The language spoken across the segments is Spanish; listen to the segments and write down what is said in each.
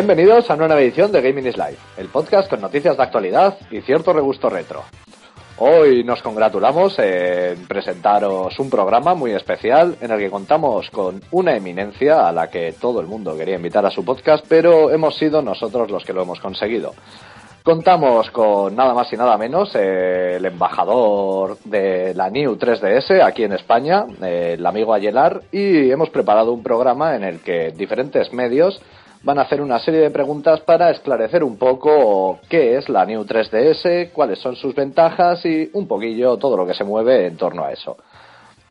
Bienvenidos a una nueva edición de Gaming is Live, el podcast con noticias de actualidad y cierto regusto retro. Hoy nos congratulamos en presentaros un programa muy especial en el que contamos con una eminencia a la que todo el mundo quería invitar a su podcast, pero hemos sido nosotros los que lo hemos conseguido. Contamos con nada más y nada menos el embajador de la New 3DS aquí en España, el amigo Ayelar, y hemos preparado un programa en el que diferentes medios van a hacer una serie de preguntas para esclarecer un poco qué es la New 3DS, cuáles son sus ventajas y un poquillo todo lo que se mueve en torno a eso.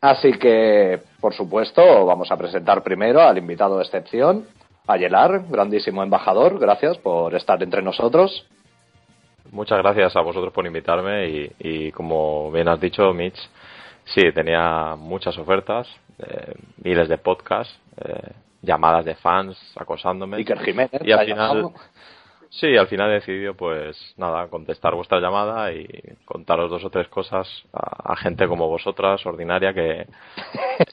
Así que, por supuesto, vamos a presentar primero al invitado de excepción, Ayelar, grandísimo embajador, gracias por estar entre nosotros. Muchas gracias a vosotros por invitarme y, como bien has dicho, Mitch, sí, tenía muchas ofertas, eh, miles de podcasts, eh, llamadas de fans acosándome. Iker Jiménez, y al ¿te ha final, llamado? sí, al final he decidido, pues nada, contestar vuestra llamada y contaros dos o tres cosas a, a gente como vosotras, ordinaria, que,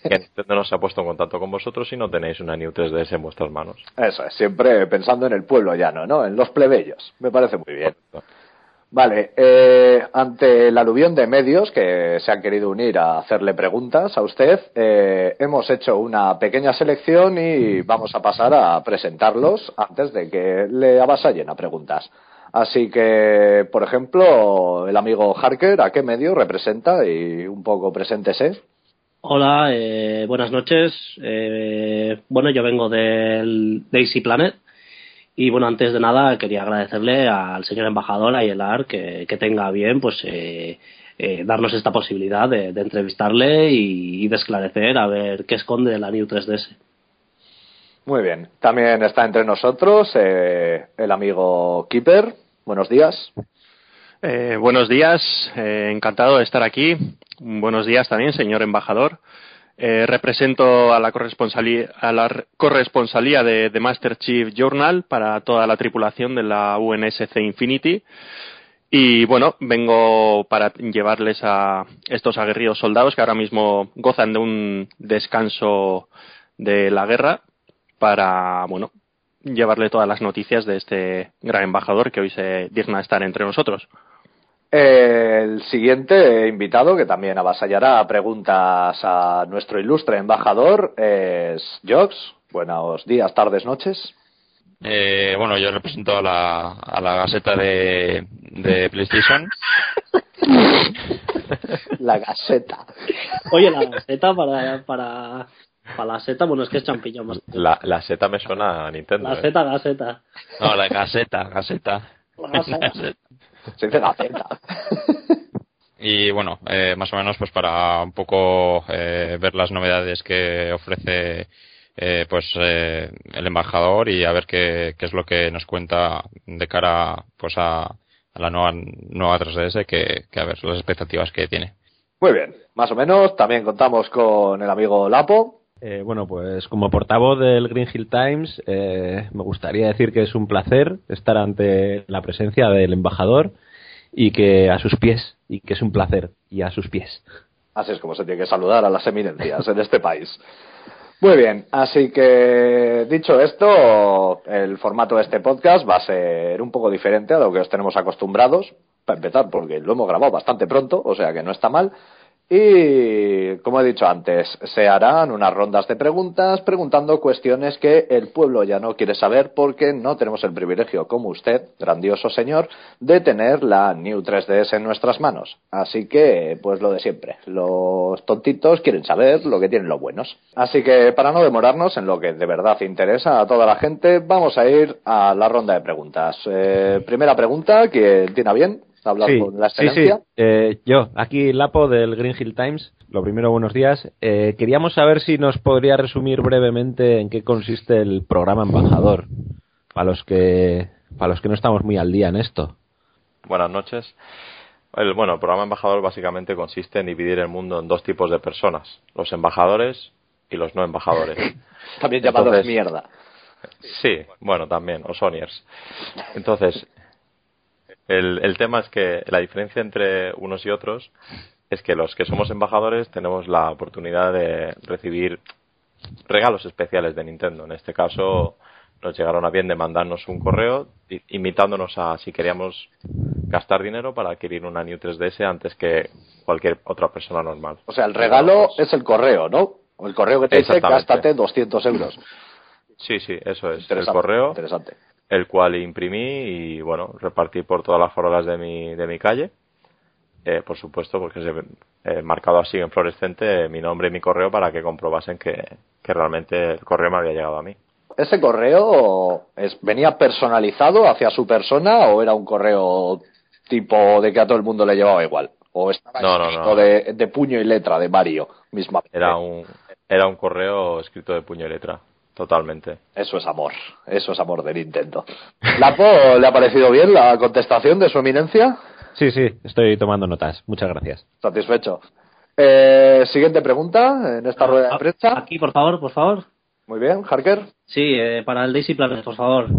que Nintendo no se ha puesto en contacto con vosotros y no tenéis una New 3DS en vuestras manos. Eso es, siempre pensando en el pueblo llano, ¿no? En los plebeyos. Me parece muy bien. Vale, eh, ante el aluvión de medios que se han querido unir a hacerle preguntas a usted, eh, hemos hecho una pequeña selección y vamos a pasar a presentarlos antes de que le avasallen a preguntas. Así que, por ejemplo, el amigo Harker, ¿a qué medio representa? Y un poco preséntese. Hola, eh, buenas noches. Eh, bueno, yo vengo del Daisy Planet. Y bueno, antes de nada quería agradecerle al señor embajador Ayelar que, que tenga bien pues eh, eh, darnos esta posibilidad de, de entrevistarle y, y de esclarecer a ver qué esconde la New 3DS. Muy bien. También está entre nosotros eh, el amigo Keeper. Buenos días. Eh, buenos días, eh, encantado de estar aquí. Buenos días también, señor embajador. Eh, represento a la corresponsalía, a la re- corresponsalía de, de Master Chief Journal para toda la tripulación de la UNSC Infinity. Y bueno, vengo para llevarles a estos aguerridos soldados que ahora mismo gozan de un descanso de la guerra para, bueno, llevarle todas las noticias de este gran embajador que hoy se digna estar entre nosotros. El siguiente invitado, que también avasallará preguntas a nuestro ilustre embajador, es Jox. Buenos días, tardes, noches. Eh, bueno, yo represento a la, a la Gaceta de, de PlayStation. La Gaseta. Oye, la gaceta para, para, para la seta, bueno, es que es champiñón más. La, la seta me suena a Nintendo. La ¿eh? seta, gaceta. No, la Gaceta, Gaceta. La gaceta. Se dice Gaceta. Y bueno, eh, más o menos pues para un poco eh, ver las novedades que ofrece eh, pues eh, el embajador y a ver qué, qué es lo que nos cuenta de cara pues a, a la nueva nueva 3DS que, que a ver las expectativas que tiene. Muy bien, más o menos. También contamos con el amigo Lapo. Eh, bueno, pues como portavoz del Green Hill Times, eh, me gustaría decir que es un placer estar ante la presencia del embajador y que a sus pies, y que es un placer, y a sus pies. Así es como se tiene que saludar a las eminencias en este país. Muy bien, así que dicho esto, el formato de este podcast va a ser un poco diferente a lo que os tenemos acostumbrados, para empezar, porque lo hemos grabado bastante pronto, o sea que no está mal. Y, como he dicho antes, se harán unas rondas de preguntas preguntando cuestiones que el pueblo ya no quiere saber porque no tenemos el privilegio, como usted, grandioso señor, de tener la New 3DS en nuestras manos. Así que, pues lo de siempre. Los tontitos quieren saber lo que tienen los buenos. Así que, para no demorarnos en lo que de verdad interesa a toda la gente, vamos a ir a la ronda de preguntas. Eh, primera pregunta, ¿quién tiene a bien? Hablar Sí, con la sí, sí. excelencia. Eh, yo, aquí Lapo del Green Hill Times. Lo primero, buenos días. Eh, queríamos saber si nos podría resumir brevemente en qué consiste el programa embajador, para los que para los que no estamos muy al día en esto. Buenas noches. El, bueno, el programa embajador básicamente consiste en dividir el mundo en dos tipos de personas, los embajadores y los no embajadores. También llamados Entonces- mierda. Sí, bueno, también, o Sonyers. Entonces, el, el tema es que la diferencia entre unos y otros es que los que somos embajadores tenemos la oportunidad de recibir regalos especiales de Nintendo. En este caso, nos llegaron a bien de mandarnos un correo invitándonos a si queríamos gastar dinero para adquirir una New 3DS antes que cualquier otra persona normal. O sea, el regalo es el correo, ¿no? O el correo que te dice gástate 200 euros. Sí, sí, eso es. El correo. Interesante. El cual imprimí y, bueno, repartí por todas las farolas de mi, de mi calle. Eh, por supuesto, porque se he marcado así en fluorescente mi nombre y mi correo para que comprobasen que, que realmente el correo me había llegado a mí. ¿Ese correo es, venía personalizado hacia su persona o era un correo tipo de que a todo el mundo le llevaba igual? ¿O estaba escrito De, puño y letra de Mario misma? Era un, era un correo escrito de puño y letra. Totalmente. Eso es amor. Eso es amor de Nintendo. ¿Lapo le ha parecido bien la contestación de su eminencia? Sí, sí, estoy tomando notas. Muchas gracias. Satisfecho. Eh, siguiente pregunta en esta rueda de ah, prensa. Aquí, por favor, por favor. Muy bien, Harker. Sí, eh, para el Daisy Planet, por favor.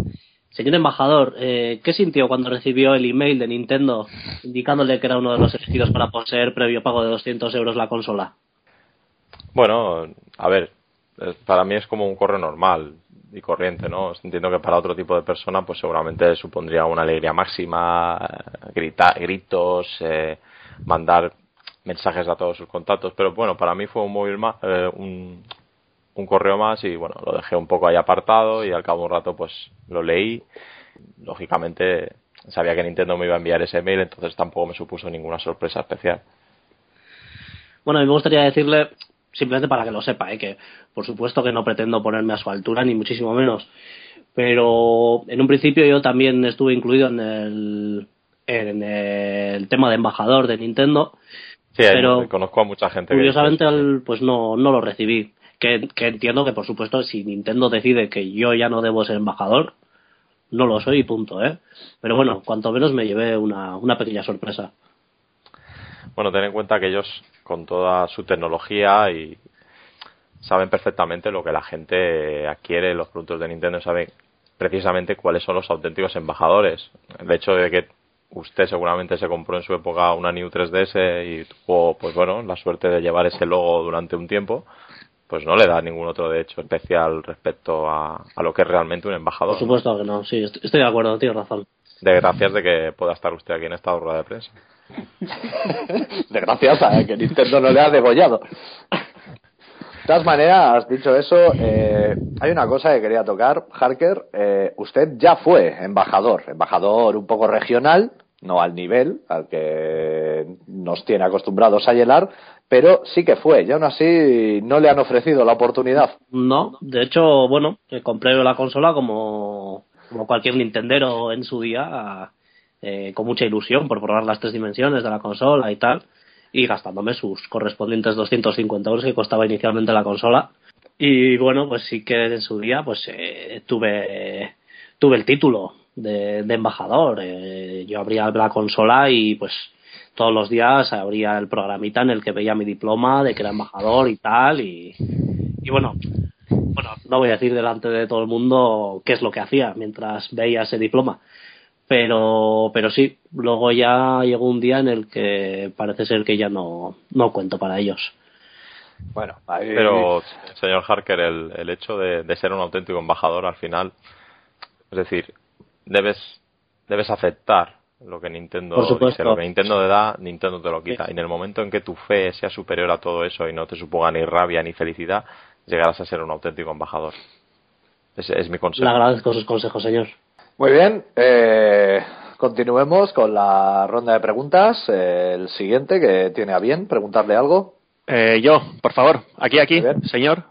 Señor embajador, eh, ¿qué sintió cuando recibió el email de Nintendo indicándole que era uno de los elegidos para poseer previo pago de 200 euros la consola? Bueno, a ver, para mí es como un correo normal y corriente, ¿no? Entiendo que para otro tipo de persona, pues seguramente supondría una alegría máxima, gritar, gritos, eh, mandar mensajes a todos sus contactos, pero bueno, para mí fue un móvil más, un, un correo más y bueno, lo dejé un poco ahí apartado y al cabo de un rato pues lo leí. Lógicamente sabía que Nintendo me iba a enviar ese mail, entonces tampoco me supuso ninguna sorpresa especial. Bueno, a mí me gustaría decirle, simplemente para que lo sepa, ¿eh? que por supuesto que no pretendo ponerme a su altura, ni muchísimo menos. Pero en un principio yo también estuve incluido en el, en el tema de embajador de Nintendo. Sí, pero conozco a mucha gente. Curiosamente, pues no, no lo recibí que, entiendo que por supuesto si Nintendo decide que yo ya no debo ser embajador, no lo soy y punto, ¿eh? Pero bueno, cuanto menos me llevé una, una pequeña sorpresa. Bueno, ten en cuenta que ellos con toda su tecnología y saben perfectamente lo que la gente adquiere los productos de Nintendo, saben precisamente cuáles son los auténticos embajadores. El hecho de que usted seguramente se compró en su época una New 3DS y tuvo, pues bueno, la suerte de llevar ese logo durante un tiempo, pues no le da ningún otro derecho especial respecto a, lo que es realmente un embajador. Por supuesto que no, sí, estoy de acuerdo, tienes razón. De gracias de que pueda estar usted aquí en esta rueda de prensa. de gracias a que Nintendo no le ha degollado. De todas maneras, dicho eso, eh, hay una cosa que quería tocar, Harker. Eh, usted ya fue embajador, embajador un poco regional, no al nivel al que nos tiene acostumbrados a llenar, pero sí que fue, y aún así no le han ofrecido la oportunidad. No, de hecho, bueno, compré la consola como, como cualquier Nintendero en su día, eh, con mucha ilusión por probar las tres dimensiones de la consola y tal, y gastándome sus correspondientes 250 euros que costaba inicialmente la consola. Y bueno, pues sí que en su día pues eh, tuve, tuve el título de, embajador. Eh, yo abría la consola y pues todos los días abría el programita en el que veía mi diploma de que era embajador y tal y, y bueno bueno no voy a decir delante de todo el mundo qué es lo que hacía mientras veía ese diploma pero pero sí luego ya llegó un día en el que parece ser que ya no no cuento para ellos bueno pero señor Harker el, el hecho de, de ser un auténtico embajador al final es decir debes debes aceptar lo que Nintendo dice, lo que Nintendo te da, Nintendo te lo quita. Y en el momento en que tu fe sea superior a todo eso y no te suponga ni rabia ni felicidad, llegarás a ser un auténtico embajador. Ese es mi consejo. Le agradezco sus consejos, señor. Muy bien, eh, continuemos con la ronda de preguntas. el siguiente que tiene a bien preguntarle algo. Eh, yo, por favor, aquí, aquí, señor.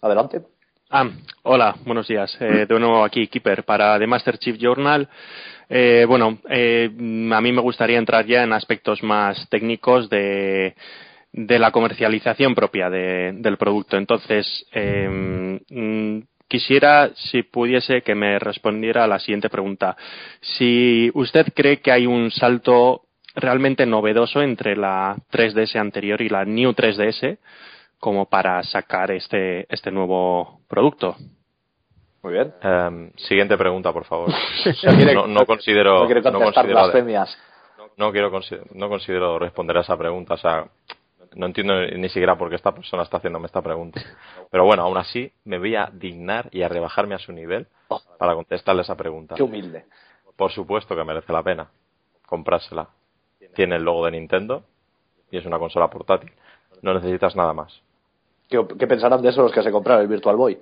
Adelante. Ah, hola, buenos días. Eh, de nuevo aquí, Keeper, para The Master Chief Journal. Eh, bueno, eh, a mí me gustaría entrar ya en aspectos más técnicos de, de la comercialización propia del producto. Entonces, em, mm, quisiera, si pudiese, que me respondiera a la siguiente pregunta. Si usted cree que hay un salto realmente novedoso entre la 3DS anterior y la New 3DS como para sacar este, este nuevo producto. Muy bien. Em, siguiente pregunta, por favor. no, considero. No, considero blasfemias. No, quiero, no considero responder a esa pregunta. O sea, no entiendo ni siquiera por qué esta persona está haciéndome esta pregunta. Pero bueno, aún así me voy a dignar y a rebajarme a su nivel para contestarle esa pregunta. Qué humilde. Por supuesto que merece la pena comprársela. Tiene el logo de Nintendo y es una consola portátil. No necesitas nada más. ¿Qué, qué pensarán de eso los que se compraron el Virtual Boy?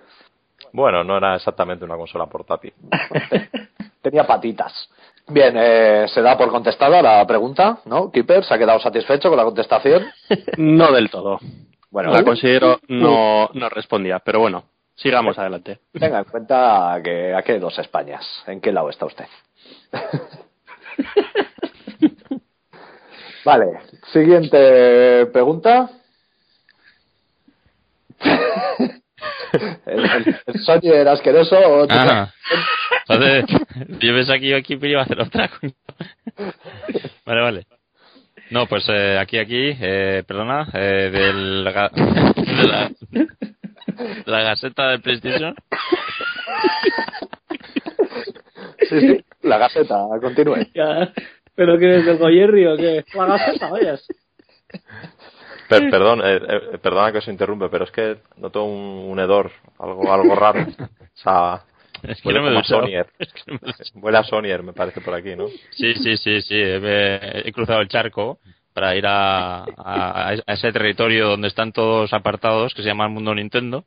Bueno, no era exactamente una consola portátil. Tenía patitas. Bien, eh, se da por contestada la pregunta, ¿no? Keeper, ¿se ha quedado satisfecho con la contestación? No del todo. Bueno, La considero no, no respondía, pero bueno, sigamos adelante. tenga en cuenta que aquí hay dos Españas. ¿En qué lado está usted? vale, siguiente pregunta. el, el, el Sonier asqueroso. o- Ah, joder, yo pensaba que iba aquí pero iba a hacer otra. Vale, vale. No, pues eh, aquí, aquí, eh, perdona, eh, del de la, de la Gaceta de PlayStation. Sí, sí, la Gaceta, continúe. ¿Pero qué es del Goyerri o qué? La gaceta, vayas. Per- perdón, eh, eh, perdona que os interrumpe, pero es que noto un, un hedor, algo, algo raro. O sea, Es que huele no me. Sonier. Es que no me he duchado. Huele a Sonier, me parece, por aquí, ¿no? Sí, sí, sí, sí. He, he cruzado el charco para ir a, a, a ese territorio donde están todos apartados, que se llama el mundo Nintendo.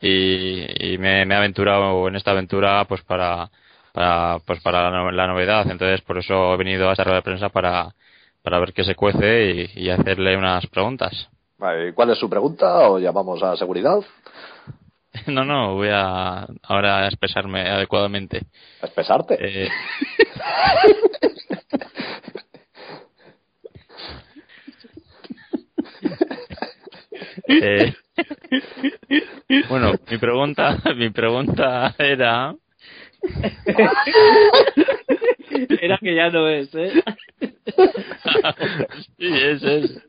Y, y me, me he aventurado en esta aventura pues para, para, pues para la novedad. Entonces, por eso he venido a esta rueda de prensa para, para ver qué se cuece y, y hacerle unas preguntas. Vale, ¿y ¿Cuál es su pregunta? ¿O llamamos a seguridad? No, no, voy a ahora a expresarme adecuadamente. ¿A espesarte? Eh, eh, bueno, mi pregunta, mi pregunta era, Era que ya no es, ¿eh? sí, es, es.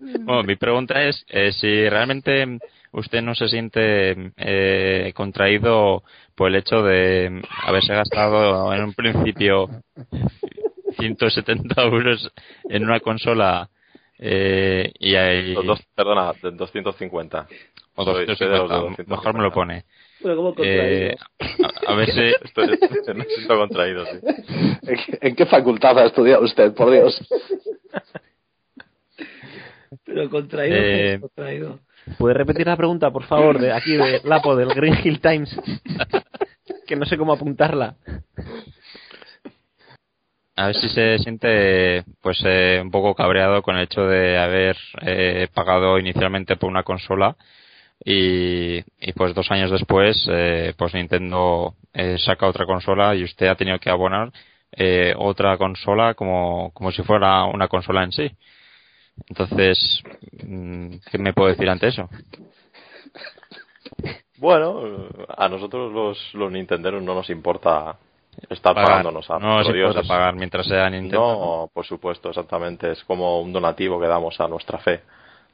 Bueno, mi pregunta es eh, si realmente usted no se siente eh, contraído por el hecho de haberse gastado en un principio 170 euros en una consola eh, y hay, dos, perdona, de 250. o Soy- soy de los de 250, mejor me lo 250. pone. Pero ¿cómo contraído? Eh, a, a ver si Estoy, estoy- me siento contraído, sí. ¿En qué- ¿En qué facultad ha estudiado usted, por Dios? Pero contraído, eh, contraído. ¿Puede repetir la pregunta, por favor, de aquí de Lapo, del Green Hill Times? que no sé cómo apuntarla. a ver si se siente pues eh, un poco cabreado con el hecho de haber eh, pagado inicialmente por una consola y, y pues dos años después eh, pues Nintendo eh, saca otra consola y usted ha tenido que abonar eh, otra consola como, como si fuera una consola en sí entonces mm, ¿qué me puedo decir ante eso? Bueno, a nosotros los, los nintenderos no nos importa estar Pagar. pagándonos a no os por Dios, importa es- pagar mientras sea Nintendo No, por supuesto, exactamente. Es como un donativo que damos a nuestra fe.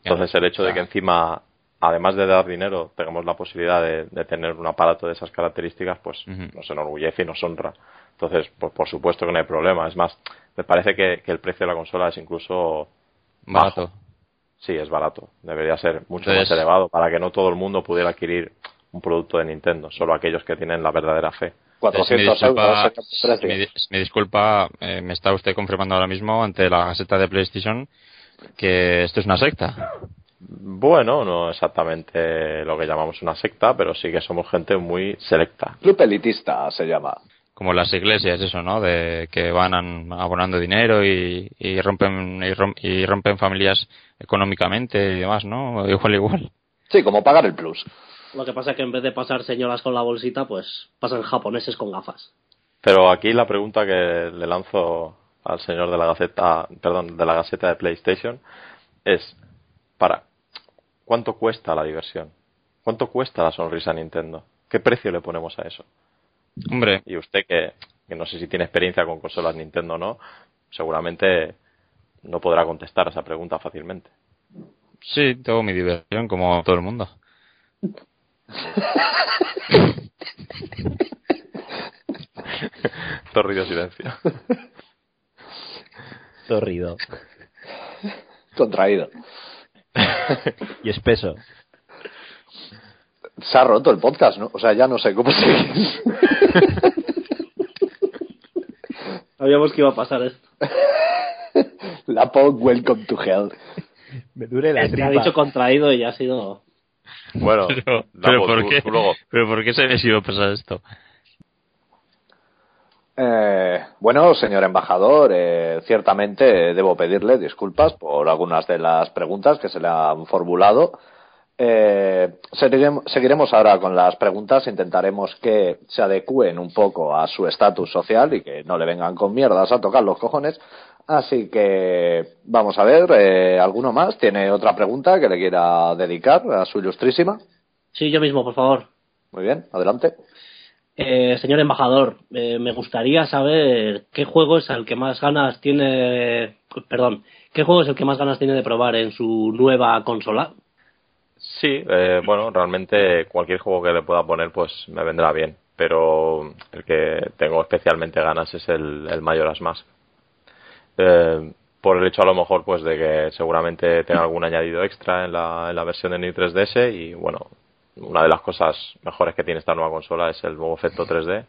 Entonces, el hecho de que encima, además de dar dinero, tengamos la posibilidad de, de tener un aparato de esas características, pues nos enorgullece y nos honra. Entonces, pues por supuesto que no hay problema. Es más, me parece que, que el precio de la consola es incluso barato bajo. Sí, es barato. Debería ser mucho Entonces- más elevado para que no todo el mundo pudiera adquirir un producto de Nintendo, solo aquellos que tienen la verdadera fe. Entonces, me 400 disculpa, euros me, di- me disculpa, eh, me está usted confirmando ahora mismo ante la Gaceta de PlayStation que esto es una secta. Bueno, no exactamente lo que llamamos una secta, pero sí que somos gente muy selecta. Club elitista se llama. Como las iglesias, eso, ¿no? De que van an- abonando dinero y, y rompen y, rom- y rompen familias económicamente y demás, ¿no? Igual, igual. Sí, como pagar el plus. Lo que pasa es que en vez de pasar señoras con la bolsita, pues pasan japoneses con gafas. Pero aquí la pregunta que le lanzo al señor de la Gaceta, perdón, de la Gaceta de PlayStation es para ¿cuánto cuesta la diversión? ¿Cuánto cuesta la sonrisa Nintendo? ¿Qué precio le ponemos a eso? Hombre, Y usted que, que no sé si tiene experiencia con consolas Nintendo o no, seguramente no podrá contestar a esa pregunta fácilmente. sí, tengo mi diversión como todo el mundo. Torrido silencio. Torrido. Contraído. y espeso. Se ha roto el podcast, ¿no? O sea, ya no sé cómo seguir. Sabíamos que iba a pasar esto. La POG, welcome to hell. Me dure la Es que ha dicho contraído y ha sido. Bueno, Pero, pero ¿por qué? pero ¿por qué se les iba a pasar esto? Eh, bueno, señor embajador, eh, ciertamente debo pedirle disculpas por algunas de las preguntas que se le han formulado. Eh, seguiremos, ahora con las preguntas, intentaremos que se adecúen un poco a su estatus social y que no le vengan con mierdas a tocar los cojones. Así que vamos a ver, eh, ¿alguno más tiene otra pregunta que le quiera dedicar a su ilustrísima? Sí, yo mismo, por favor. Muy bien, adelante. Eh, señor embajador, eh, me gustaría saber qué juego es el que más ganas tiene. Perdón, ¿qué juego es el que más ganas tiene de probar en su nueva consola? Sí, eh, bueno, realmente cualquier juego que le pueda poner pues me vendrá bien, pero el que tengo especialmente ganas es el, el Majora's Mask. Eh, por el hecho a lo mejor pues de que seguramente tenga algún añadido extra en la, en la versión de New 3DS y bueno, una de las cosas mejores que tiene esta nueva consola es el nuevo efecto 3D,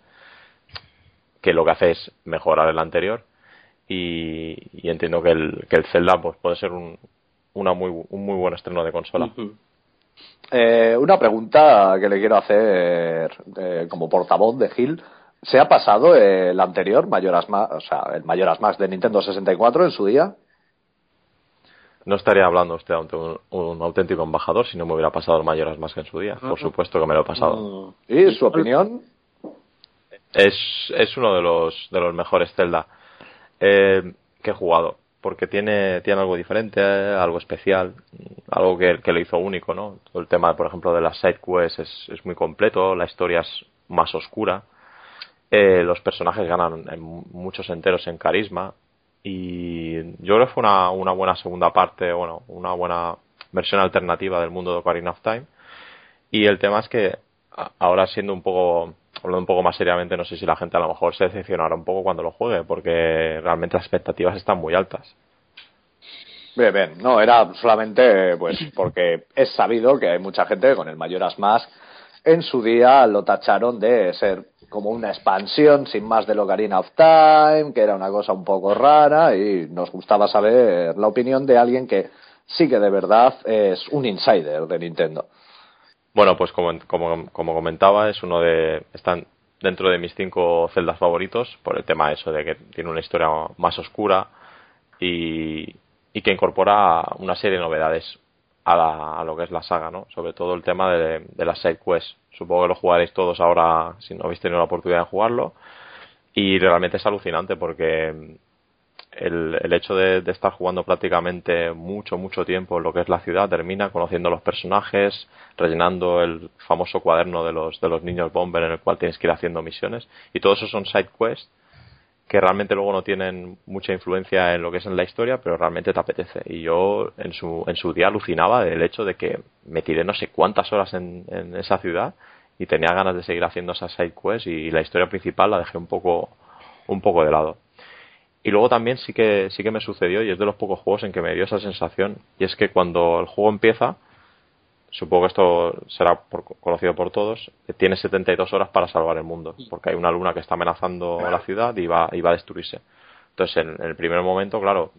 que lo que hace es mejorar el anterior y, y entiendo que el, que el Zelda pues puede ser un, una muy, un muy buen estreno de consola. Eh, una pregunta que le quiero hacer eh, como portavoz de Gil. ¿Se ha pasado el anterior, Majora's Mask, o sea, el Majora's Mask de Nintendo 64 en su día? No estaría hablando usted ante un, un auténtico embajador si no me hubiera pasado el Mayoras más que en su día. Por supuesto que me lo he pasado. No. ¿Y su opinión? Es, es uno de los, de los mejores Zelda eh, que he jugado. Porque tiene, tiene algo diferente, eh, algo especial, algo que, que lo hizo único, ¿no? Todo el tema, por ejemplo, de las side quests es, es muy completo, la historia es más oscura, eh, los personajes ganan en muchos enteros en carisma y yo creo que fue una, una buena segunda parte, bueno, una buena versión alternativa del mundo de Ocarina of Time. Y el tema es que ahora siendo un poco, hablando un poco más seriamente, no sé si la gente a lo mejor se decepcionará un poco cuando lo juegue, porque realmente las expectativas están muy altas. Bien, bien. No, era solamente pues porque es sabido que hay mucha gente con el Majora's Mask en su día lo tacharon de ser como una expansión sin más del Ocarina of Time, que era una cosa un poco rara y nos gustaba saber la opinión de alguien que sí que de verdad es un insider de Nintendo. Bueno, pues como, como, como comentaba, es uno de. Están dentro de mis cinco celdas favoritos por el tema eso de que tiene una historia más oscura y, y que incorpora una serie de novedades a, la- a lo que es la saga, ¿no? Sobre todo el tema de, de las side quests. Supongo que lo jugaréis todos ahora si no habéis tenido la oportunidad de jugarlo. Y realmente es alucinante porque el, el hecho de, de estar jugando prácticamente mucho, mucho tiempo en lo que es la ciudad, termina conociendo los personajes, rellenando el famoso cuaderno de los, de los niños bomber en el cual tienes que ir haciendo misiones. Y todo eso son side quests que realmente luego no tienen mucha influencia en lo que es en la historia, pero realmente te apetece. Y yo en su, en su día alucinaba del hecho de que me tiré no sé cuántas horas en, en esa ciudad y tenía ganas de seguir haciendo esas side quests y la historia principal la dejé un poco, un poco de lado. Y luego también sí que, sí que me sucedió, y es de los pocos juegos en que me dio esa sensación, y es que cuando el juego empieza, supongo que esto será por- conocido por todos, tiene 72 horas para salvar el mundo, porque hay una luna que está amenazando la ciudad y va, y va a destruirse. Entonces, en, en el primer momento, claro,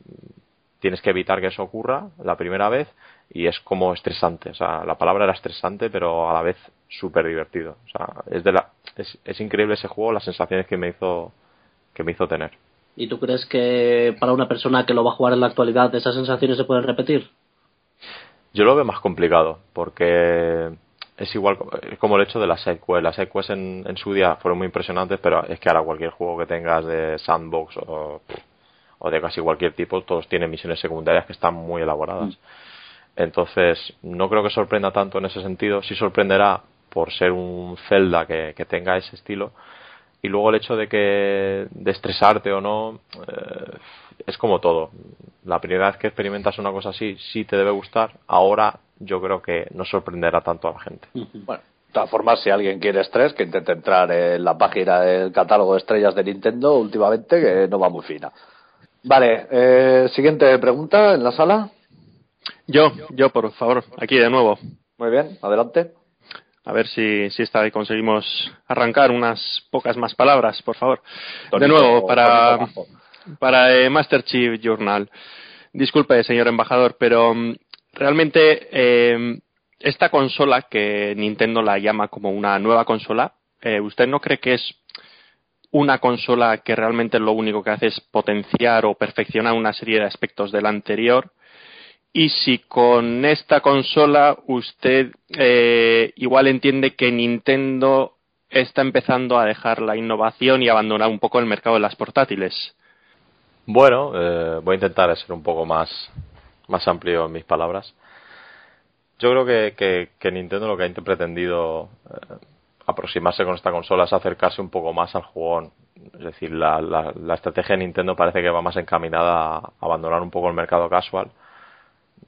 tienes que evitar que eso ocurra la primera vez y es como estresante. O sea, la palabra era estresante, pero a la vez súper divertido. O sea, es, de la, es, es increíble ese juego, las sensaciones que me hizo, que me hizo tener. ¿Y tú crees que para una persona que lo va a jugar en la actualidad esas sensaciones se pueden repetir? Yo lo veo más complicado porque es igual es como el hecho de las side quests. Las side quests en, en su día fueron muy impresionantes, pero es que ahora cualquier juego que tengas de sandbox o, o de casi cualquier tipo, todos tienen misiones secundarias que están muy elaboradas. Entonces, no creo que sorprenda tanto en ese sentido. Sí sorprenderá por ser un Zelda que, que tenga ese estilo. Y luego el hecho de que de estresarte o no eh, es como todo. La primera vez que experimentas una cosa así sí te debe gustar. Ahora yo creo que no sorprenderá tanto a la gente. Bueno, de todas formas, si alguien quiere estrés, que intente entrar en la página del catálogo de estrellas de Nintendo últimamente, que no va muy fina. Vale, eh, siguiente pregunta en la sala. Yo, yo, por favor, aquí de nuevo. Muy bien, adelante. A ver si, si esta vez conseguimos arrancar unas pocas más palabras, por favor. de nuevo, para, para eh, Master Chief Journal. Disculpe, señor embajador, pero mm, realmente eh, esta consola que Nintendo la llama como una nueva consola, eh, ¿usted no cree que es una consola que realmente lo único que hace es potenciar o perfeccionar una serie de aspectos de la anterior? Y si con esta consola usted eh, igual entiende que Nintendo está empezando a dejar la innovación y abandonar un poco el mercado de las portátiles. Bueno, eh, voy a intentar ser un poco más, más amplio en mis palabras. Yo creo que, que, Nintendo lo que ha pretendido eh, aproximarse con esta consola es acercarse un poco más al jugón. Es decir, la, la, la, estrategia de Nintendo parece que va más encaminada a abandonar un poco el mercado casual,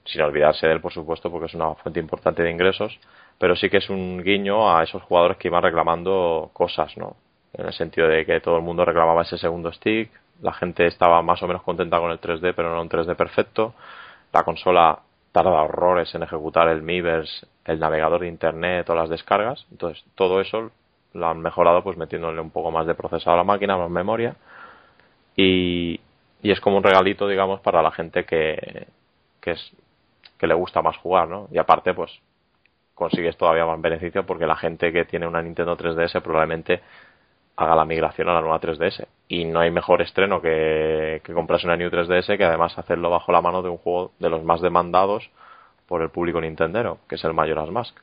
sin olvidarse de él, por supuesto, porque es una fuente importante de ingresos, pero sí que es un guiño a esos jugadores que iban reclamando cosas, ¿no? En el sentido de que todo el mundo reclamaba ese segundo stick, la gente estaba más o menos contenta con el 3D, pero no un 3D perfecto. La consola tarda horrores en ejecutar el Miiverse, el navegador de internet o las descargas. Entonces, todo eso lo han mejorado pues metiéndole un poco más de procesador a la máquina, más memoria. Y, y es como un regalito, digamos, para la gente que, que, es, que le gusta más jugar, ¿no? Y aparte, pues consigues todavía más beneficio porque la gente que tiene una Nintendo 3DS probablemente haga la migración a la nueva 3DS. Y no hay mejor estreno que, que comprarse una New 3DS que además hacerlo bajo la mano de un juego de los más demandados por el público nintendero, que es el Majora's Mask,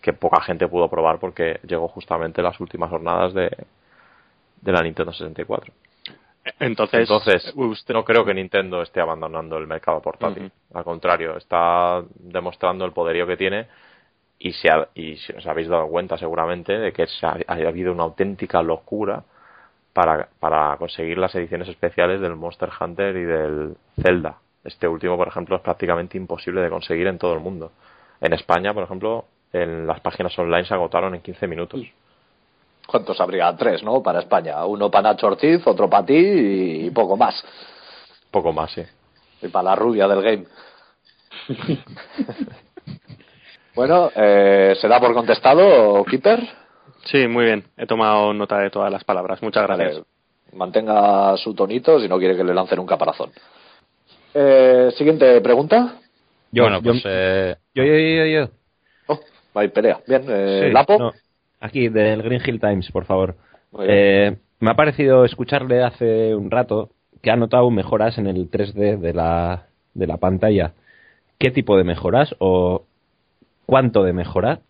que poca gente pudo probar porque llegó justamente las últimas jornadas de, de la Nintendo 64. Entonces, Entonces usted... no creo que Nintendo esté abandonando el mercado portátil. Al contrario, está demostrando el poderío que tiene y, se y os habéis dado cuenta seguramente de que se ha, habido una auténtica locura para, para conseguir las ediciones especiales del Monster Hunter y del Zelda. Este último, por ejemplo, es prácticamente imposible de conseguir en todo el mundo. En España, por ejemplo, en las páginas online se agotaron en 15 minutos. ¿Cuántos habría? Tres, ¿no? Para España. Uno para Nacho Ortiz, otro para ti y poco más. Poco más, sí. Y para la rubia del game. Bueno, eh, ¿se da por contestado, Keeper? Sí, muy bien. He tomado nota de todas las palabras. Muchas gracias. mantenga su tonito si no quiere que le lancen un caparazón. Eh, siguiente pregunta. Yo, bueno, pues, eh, yo, yo, yo, yo, Oh, hay pelea. Bien, eh, Lapo. aquí, del Green Hill Times, por favor. Eh, me ha parecido escucharle hace un rato que ha notado mejoras en el 3D de la, de la pantalla. ¿Qué tipo de mejoras? O cuánto de mejorar?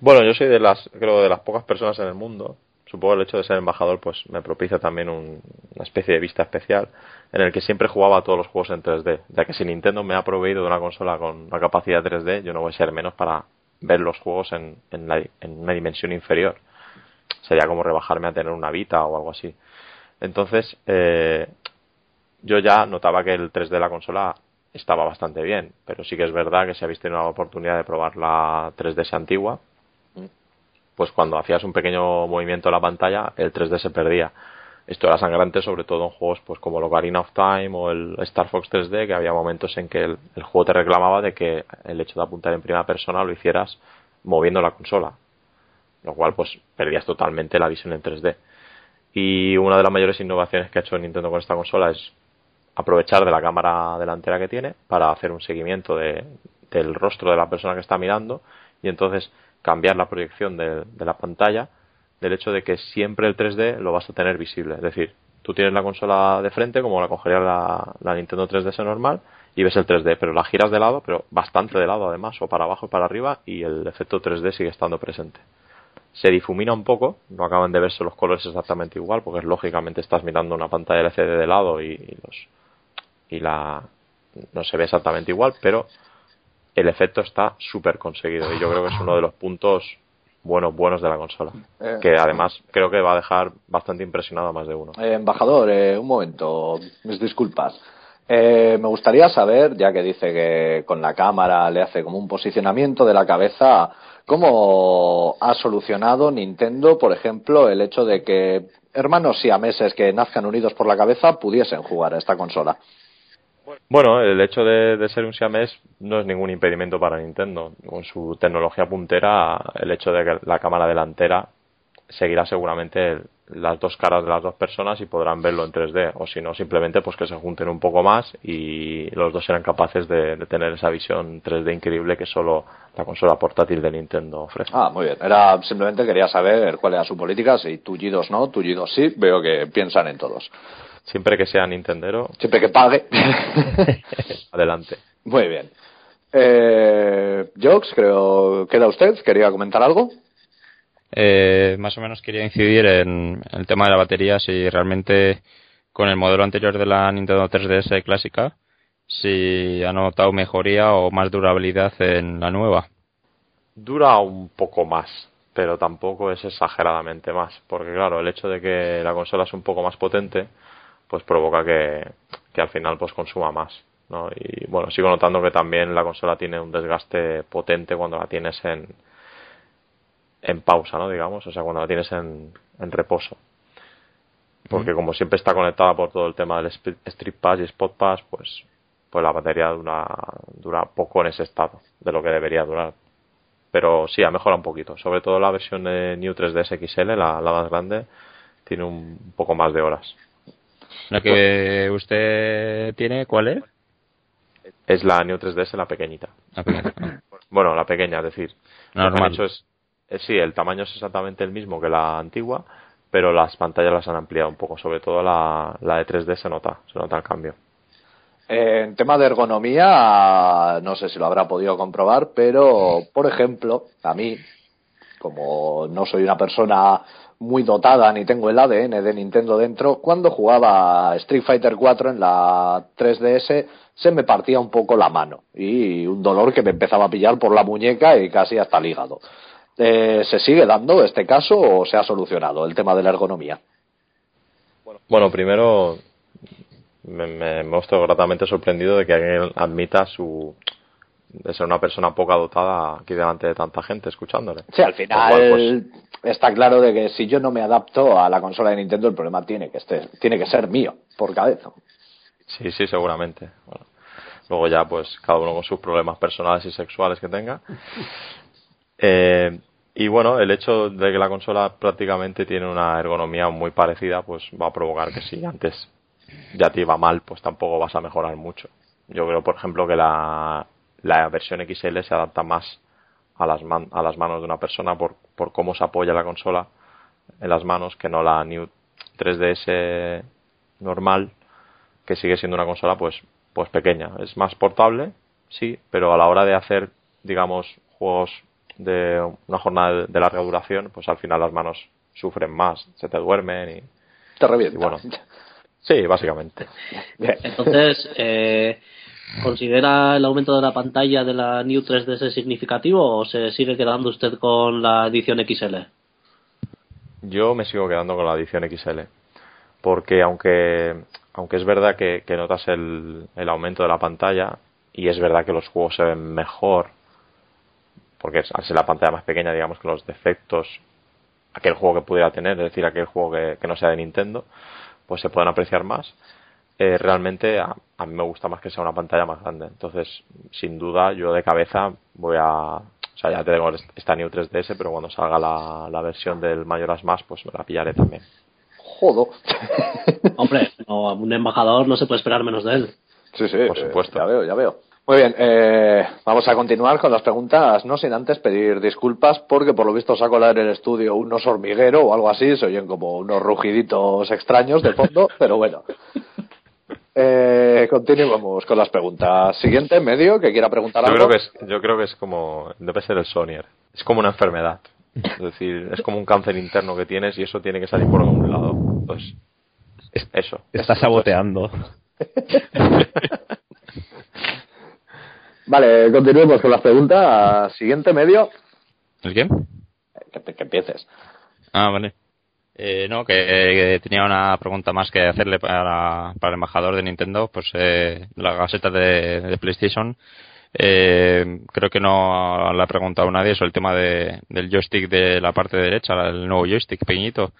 Bueno, yo soy de las, creo, de las pocas personas en el mundo. Supongo el hecho de ser embajador, pues me propicia también una especie de vista especial en el que siempre jugaba todos los juegos en 3D. Ya que si Nintendo me ha proveído de una consola con una capacidad 3D, yo no voy a ser menos para ver los juegos en, en, en una dimensión inferior. Sería como rebajarme a tener una Vita o algo así. Entonces, eh, yo ya notaba que el 3D de la consola estaba bastante bien, pero sí que es verdad que si habéis tenido la oportunidad de probar la 3DS antigua, pues cuando hacías un pequeño movimiento en la pantalla, el 3D se perdía. Esto era sangrante sobre todo en juegos pues como el Ocarina of Time o el Star Fox 3D, que había momentos en que el, el juego te reclamaba de que el hecho de apuntar en primera persona lo hicieras moviendo la consola, lo cual pues perdías totalmente la visión en 3D. Y una de las mayores innovaciones que ha hecho Nintendo con esta consola es aprovechar de la cámara delantera que tiene para hacer un seguimiento de, del rostro de la persona que está mirando y entonces cambiar la proyección de, la pantalla del hecho de que siempre el 3D lo vas a tener visible. Es decir, tú tienes la consola de frente como la cogería la, Nintendo 3DS normal y ves el 3D, pero la giras de lado, pero bastante de lado además, o para abajo o para arriba y el efecto 3D sigue estando presente. Se difumina un poco, no acaban de verse los colores exactamente igual, porque lógicamente estás mirando una pantalla LCD de lado y los, y la no se ve exactamente igual, pero el efecto está súper conseguido y yo creo que es uno de los puntos buenos buenos de la consola eh, que además creo que va a dejar bastante impresionado a más de uno. Eh, embajador eh, un momento mis disculpas. Me gustaría saber ya que dice que con la cámara le hace como un posicionamiento de la cabeza cómo ha solucionado Nintendo por ejemplo el hecho de que hermanos y a meses que nazcan unidos por la cabeza pudiesen jugar a esta consola Bueno, el hecho de, ser un siamés no es ningún impedimento para Nintendo. Con su tecnología puntera, el hecho de que la cámara delantera seguirá seguramente las dos caras de las dos personas y podrán verlo en 3D. O si no, simplemente pues que se junten un poco más y los dos serán capaces de, tener esa visión 3D increíble que solo la consola portátil de Nintendo ofrece. Ah, muy bien. Era simplemente quería saber cuál era su política. Si tullidos no, tullidos sí. Veo que piensan en todos. Siempre que sea Nintendero. Siempre que pague. adelante. Muy bien. Eh, Jokes, creo que era usted. ¿Quería comentar algo? Eh, más o menos quería incidir en el tema de la batería, si realmente con el modelo anterior de la Nintendo 3DS clásica, si ha notado mejoría o más durabilidad en la nueva. Dura un poco más, pero tampoco es exageradamente más, porque claro, el hecho de que la consola es un poco más potente, pues provoca que, que al final pues consuma más. ¿no? Y bueno, sigo notando que también la consola tiene un desgaste potente cuando la tienes en, en pausa, ¿no? Digamos, o sea, cuando la tienes en, en reposo. Porque como siempre está conectada por todo el tema del Strip Pass y Spot Pass, pues, pues la batería dura, dura poco en ese estado de lo que debería durar. Pero sí, ha mejorado un poquito. Sobre todo la versión de New 3DS XL, la, la más grande, tiene un poco más de horas. ¿La que usted tiene, cuál es? Es la New 3DS, la pequeñita. Bueno, la pequeña, es decir, Normal. Lo es, eh, sí, el tamaño es exactamente el mismo que la antigua, pero las pantallas las han ampliado un poco. Sobre todo la, la de 3D se nota, se nota el cambio. En tema de ergonomía, no sé si lo habrá podido comprobar, pero, por ejemplo, a mí, como no soy una persona muy dotada ni tengo el ADN de Nintendo dentro, cuando jugaba Street Fighter 4 en la 3DS se me partía un poco la mano y un dolor que me empezaba a pillar por la muñeca y casi hasta el hígado. Eh, ¿Se sigue dando este caso o se ha solucionado el tema de la ergonomía? Bueno, primero me, me, estoy gratamente sorprendido de que alguien admita su de ser una persona poca dotada aquí delante de tanta gente escuchándole. Sí, al final pues, está claro de que si yo no me adapto a la consola de Nintendo, el problema tiene que, este, tiene que ser mío, por cabeza. Sí, sí, seguramente. Bueno, luego ya, pues, cada uno con sus problemas personales y sexuales que tenga. Eh, y bueno, el hecho de que la consola prácticamente tiene una ergonomía muy parecida, pues va a provocar que si antes ya te iba mal, pues tampoco vas a mejorar mucho. Yo creo, por ejemplo, que la, la versión XL se adapta más a las, man, a las manos de una persona por, por cómo se apoya la consola en las manos que no la New 3DS normal, que sigue siendo una consola pues, pues pequeña. Es más portable, sí, pero a la hora de hacer, digamos, juegos de una jornada de larga duración, pues al final las manos sufren más, se te duermen y... Te revienta. Y bueno, sí, básicamente. Entonces, eh, ¿considera el aumento de la pantalla de la New 3DS significativo o se sigue quedando usted con la edición XL? Yo me sigo quedando con la edición XL. Porque aunque, aunque es verdad que, notas el, el aumento de la pantalla y es verdad que los juegos se ven mejor porque al ser la pantalla más pequeña, digamos que los defectos, aquel juego que pudiera tener, es decir, aquel juego que, que no sea de Nintendo, pues se pueden apreciar más. Eh, realmente a, a, mí me gusta más que sea una pantalla más grande. Entonces, sin duda, yo de cabeza voy a. O sea, ya tengo esta New 3DS, pero cuando salga la, la versión del Mayoras Más, pues me la pillaré también. Jodo. Hombre, no, un embajador no se puede esperar menos de él. Sí, sí, por supuesto. Eh, ya veo, ya veo. Muy bien, eh, vamos a continuar con las preguntas, no sin antes pedir disculpas porque por lo visto saco en el estudio unos hormiguero o algo así, se oyen como unos rugiditos extraños de fondo, pero bueno. Eh, continuamos con las preguntas. Siguiente, medio, que quiera preguntar yo algo. Creo que es, yo creo que es como, debe ser el Sonier, es como una enfermedad. Es decir, es como un cáncer interno que tienes y eso tiene que salir por algún lado. Entonces, es eso. Está saboteando. Vale, continuemos con las preguntas. Siguiente medio. ¿El? Que, que empieces. Ah, vale. Eh, no, que, que, tenía una pregunta más que hacerle para, para el embajador de Nintendo, pues eh, la gaseta de, de PlayStation. Eh, creo que no le ha preguntado nadie sobre el tema de, del joystick de la parte derecha, el nuevo joystick pequeñito.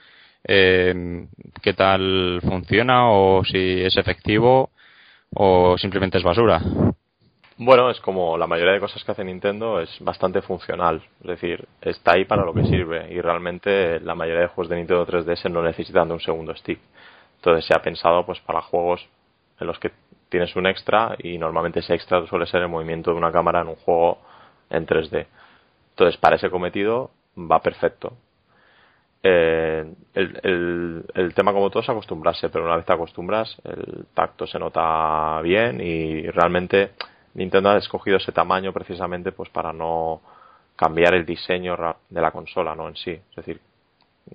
Eh, ¿Qué tal funciona o si es efectivo? o simplemente es basura? Bueno, es como la mayoría de cosas que hace Nintendo es bastante funcional, es decir, está ahí para lo que sirve y realmente la mayoría de juegos de Nintendo 3DS no necesitan de un segundo stick. Entonces se ha pensado pues para juegos en los que tienes un extra y normalmente ese extra suele ser el movimiento de una cámara en un juego en 3D. Entonces para ese cometido va perfecto. Eh, el, el, tema como todo es acostumbrarse, pero una vez te acostumbras el tacto se nota bien y realmente Nintendo ha escogido ese tamaño precisamente pues para no cambiar el diseño de la consola no en sí. Es decir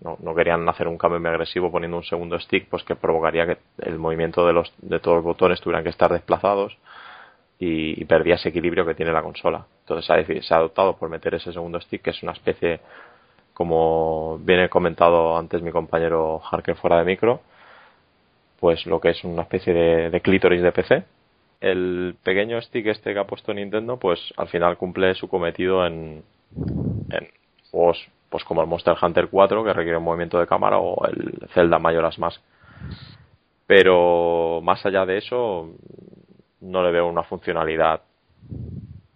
no, querían hacer un cambio muy agresivo poniendo un segundo stick pues que provocaría que el movimiento de los de todos los botones tuvieran que estar desplazados y, perdía ese equilibrio que tiene la consola. Entonces se ha, se ha adoptado por meter ese segundo stick que es una especie como viene comentado antes mi compañero Harker fuera de micro pues lo que es una especie de, de clítoris de PC el pequeño stick este que ha puesto Nintendo, pues al final cumple su cometido en, en juegos pues como el Monster Hunter 4 que requiere un movimiento de cámara o el Zelda Majora's Mask. Pero más allá de eso no le veo una funcionalidad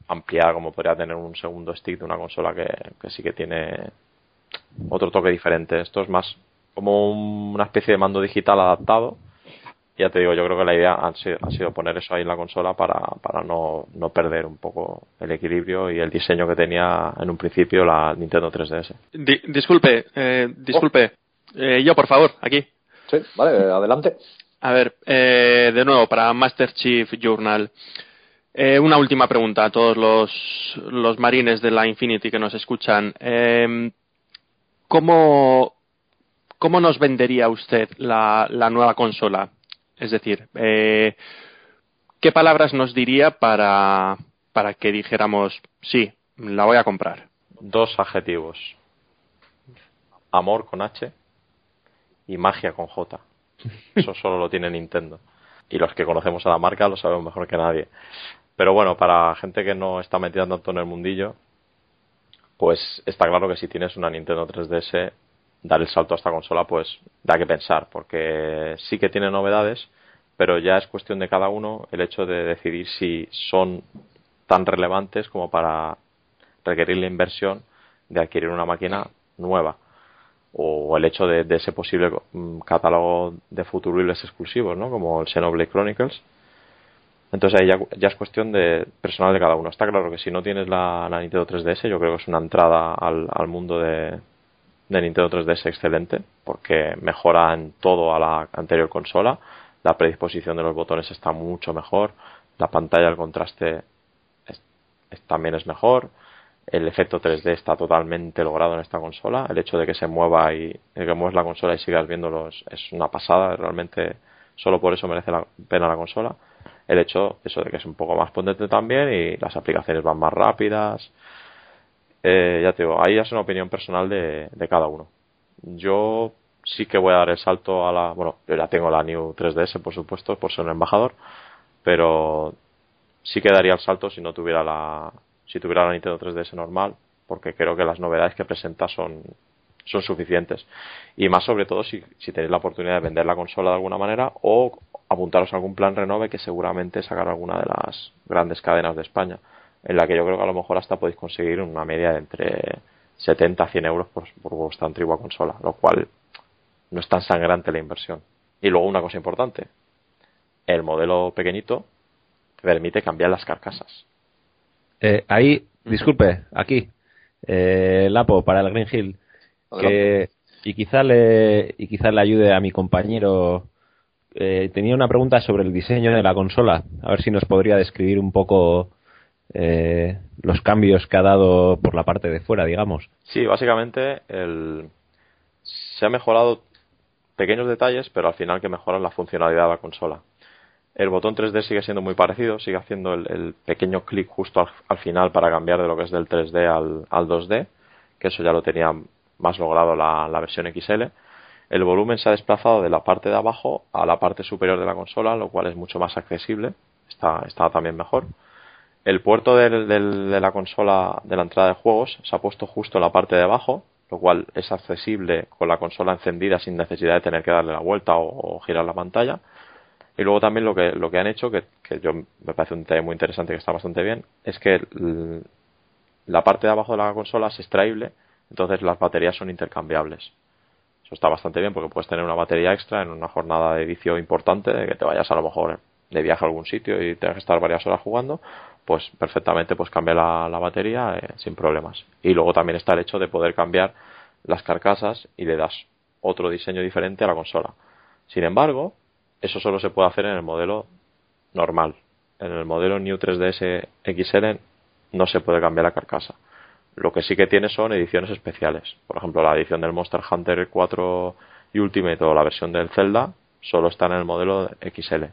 ampliada como podría tener un segundo stick de una consola que, que sí que tiene otro toque diferente. Esto es más como una especie de mando digital adaptado ya te digo, yo creo que la idea ha sido, poner eso ahí en la consola para, para no, no, perder un poco el equilibrio y el diseño que tenía en un principio la Nintendo 3DS. disculpe, eh, disculpe. Eh, yo, por favor, aquí. Sí, vale, adelante. A ver, eh, de nuevo, para Master Chief Journal. Eh, una última pregunta a todos los, los marines de la Infinity que nos escuchan. Eh, ¿cómo, ¿Cómo nos vendería usted la, la nueva consola? Es decir, eh, ¿qué palabras nos diría para, para que dijéramos, sí, la voy a comprar? Dos adjetivos. Amor con H y magia con J. Eso solo lo tiene Nintendo. Y los que conocemos a la marca lo sabemos mejor que nadie. Pero bueno, para gente que no está metida tanto en el mundillo, pues está claro que si tienes una Nintendo 3DS dar el salto a esta consola, pues da que pensar, porque sí que tiene novedades, pero ya es cuestión de cada uno el hecho de decidir si son tan relevantes como para requerir la inversión de adquirir una máquina nueva o el hecho de, ese posible mm, catálogo de futuribles exclusivos, ¿no? Como el Xenoblade Chronicles. Entonces ahí ya, es cuestión de personal de cada uno. Está claro que si no tienes la, Nintendo 3DS, yo creo que es una entrada al mundo de, de Nintendo 3DS excelente porque mejora en todo a la anterior consola. La predisposición de los botones está mucho mejor. La pantalla, el contraste también es mejor. El efecto 3D está totalmente logrado en esta consola. El hecho de que se mueva y que mueves la consola y sigas viéndolos es una pasada. Realmente solo por eso merece la pena la consola. El hecho eso de que es un poco más potente también y las aplicaciones van más rápidas eh, ya te digo, ahí es una opinión personal de, cada uno. Yo sí que voy a dar el salto a la. Bueno, yo ya tengo la New 3DS, por supuesto, por ser un embajador, pero sí que daría el salto si no tuviera la. Si tuviera la Nintendo 3DS normal, porque creo que las novedades que presenta son, son suficientes. Y más sobre todo si, si tenéis la oportunidad de vender la consola de alguna manera o apuntaros a algún plan renove que seguramente sacará alguna de las grandes cadenas de España en la que yo creo que a lo mejor hasta podéis conseguir una media de entre 70 a 100 euros por, vuestra antigua consola, lo cual no es tan sangrante la inversión. Y luego una cosa importante, el modelo pequeñito permite cambiar las carcasas. Eh, ahí, disculpe, aquí, eh, Lapo para el Green Hill, que, y quizá le y quizá le ayude a mi compañero. Eh, tenía una pregunta sobre el diseño de la consola, a ver si nos podría describir un poco eh, los cambios que ha dado por la parte de fuera, digamos. Sí, básicamente el... se ha mejorado pequeños detalles, pero al final que mejoran la funcionalidad de la consola. El botón 3D sigue siendo muy parecido, sigue haciendo el, pequeño clic justo al, final para cambiar de lo que es del 3D al, al 2D, que eso ya lo tenía más logrado la, la, versión XL. El volumen se ha desplazado de la parte de abajo a la parte superior de la consola, lo cual es mucho más accesible, está, está también mejor. El puerto de la consola de la entrada de juegos se ha puesto justo en la parte de abajo, lo cual es accesible con la consola encendida sin necesidad de tener que darle la vuelta o, girar la pantalla. Y luego también lo que, han hecho, que, yo me parece un detalle muy interesante que está bastante bien, es que la parte de abajo de la consola es extraíble, entonces las baterías son intercambiables. Eso está bastante bien porque puedes tener una batería extra en una jornada de vicio importante, de que te vayas a lo mejor de viaje a algún sitio y tengas que estar varias horas jugando, pues perfectamente pues cambia la, la batería eh, sin problemas. Y luego también está el hecho de poder cambiar las carcasas y le das otro diseño diferente a la consola. Sin embargo, eso solo se puede hacer en el modelo normal. En el modelo New 3DS XL no se puede cambiar la carcasa. Lo que sí que tiene son ediciones especiales. Por ejemplo, la edición del Monster Hunter 4 y Ultimate o la versión del Zelda solo está en el modelo XL.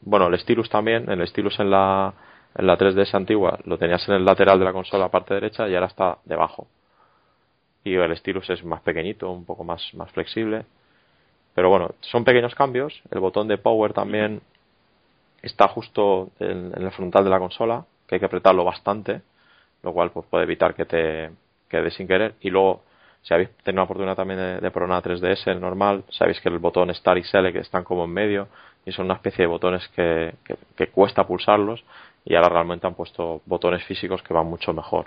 Bueno, el Stylus también, el Stylus en la, en la 3DS antigua lo tenías en el lateral de la consola, parte derecha, y ahora está debajo. Y el Stylus es más pequeñito, un poco más, más flexible. Pero bueno, son pequeños cambios. El botón de power también está justo en, en el frontal de la consola, que hay que apretarlo bastante, lo cual pues puede evitar que te quede sin querer. Y luego, si habéis tenido la oportunidad también de, de probar una 3DS el normal, sabéis que el botón Start y Select están como en medio y son una especie de botones que, que, que cuesta pulsarlos y ahora realmente han puesto botones físicos que van mucho mejor.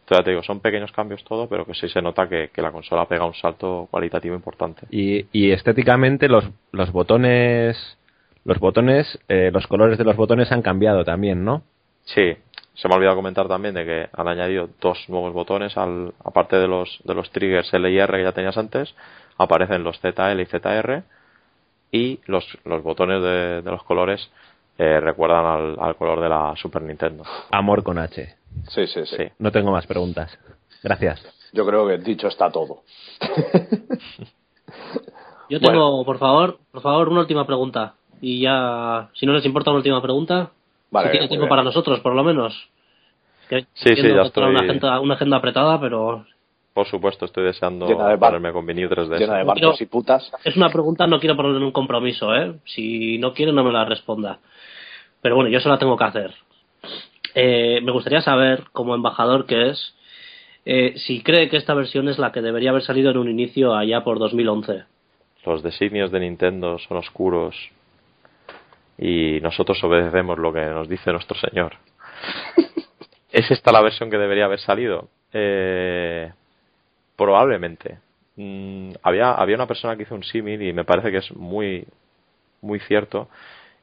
Entonces ya te digo, son pequeños cambios todo, pero que sí se nota que, que la consola pega un salto cualitativo importante. Y, y estéticamente los, los botones, los botones, eh, los colores de los botones han cambiado también, ¿no? Sí, se me ha olvidado comentar también de que han añadido dos nuevos botones, al, aparte de los, de los triggers L y R que ya tenías antes, aparecen los ZL y ZR y los, los botones de, de los colores eh, recuerdan al, al color de la Super Nintendo. Amor con H. Sí, sí, sí, Sí. No tengo más preguntas. Gracias. Yo creo que dicho está todo. Yo tengo, por favor, por favor, una última pregunta. Y ya, si no les importa una última pregunta, Vale, si tiene tiempo bien. para nosotros, por lo menos. Que Sí, sí, ya Una estoy- agenda, una agenda apretada, pero Por supuesto, estoy deseando de ponerme con mi New 3DS. Llena de No barcos quiero- y putas. es una pregunta, no quiero ponerle un compromiso, ¿eh? Si no quiere, no me la responda. Pero bueno, yo se la tengo que hacer. Eh, me gustaría saber, como embajador que es, eh, si cree que esta versión es la que debería haber salido en un inicio allá por 2011. Los designios de Nintendo son oscuros y nosotros obedecemos lo que nos dice nuestro señor. ¿Es esta la versión que debería haber salido? Eh, probablemente. Mm, había, había una persona que hizo un símil y me parece que es muy, muy cierto.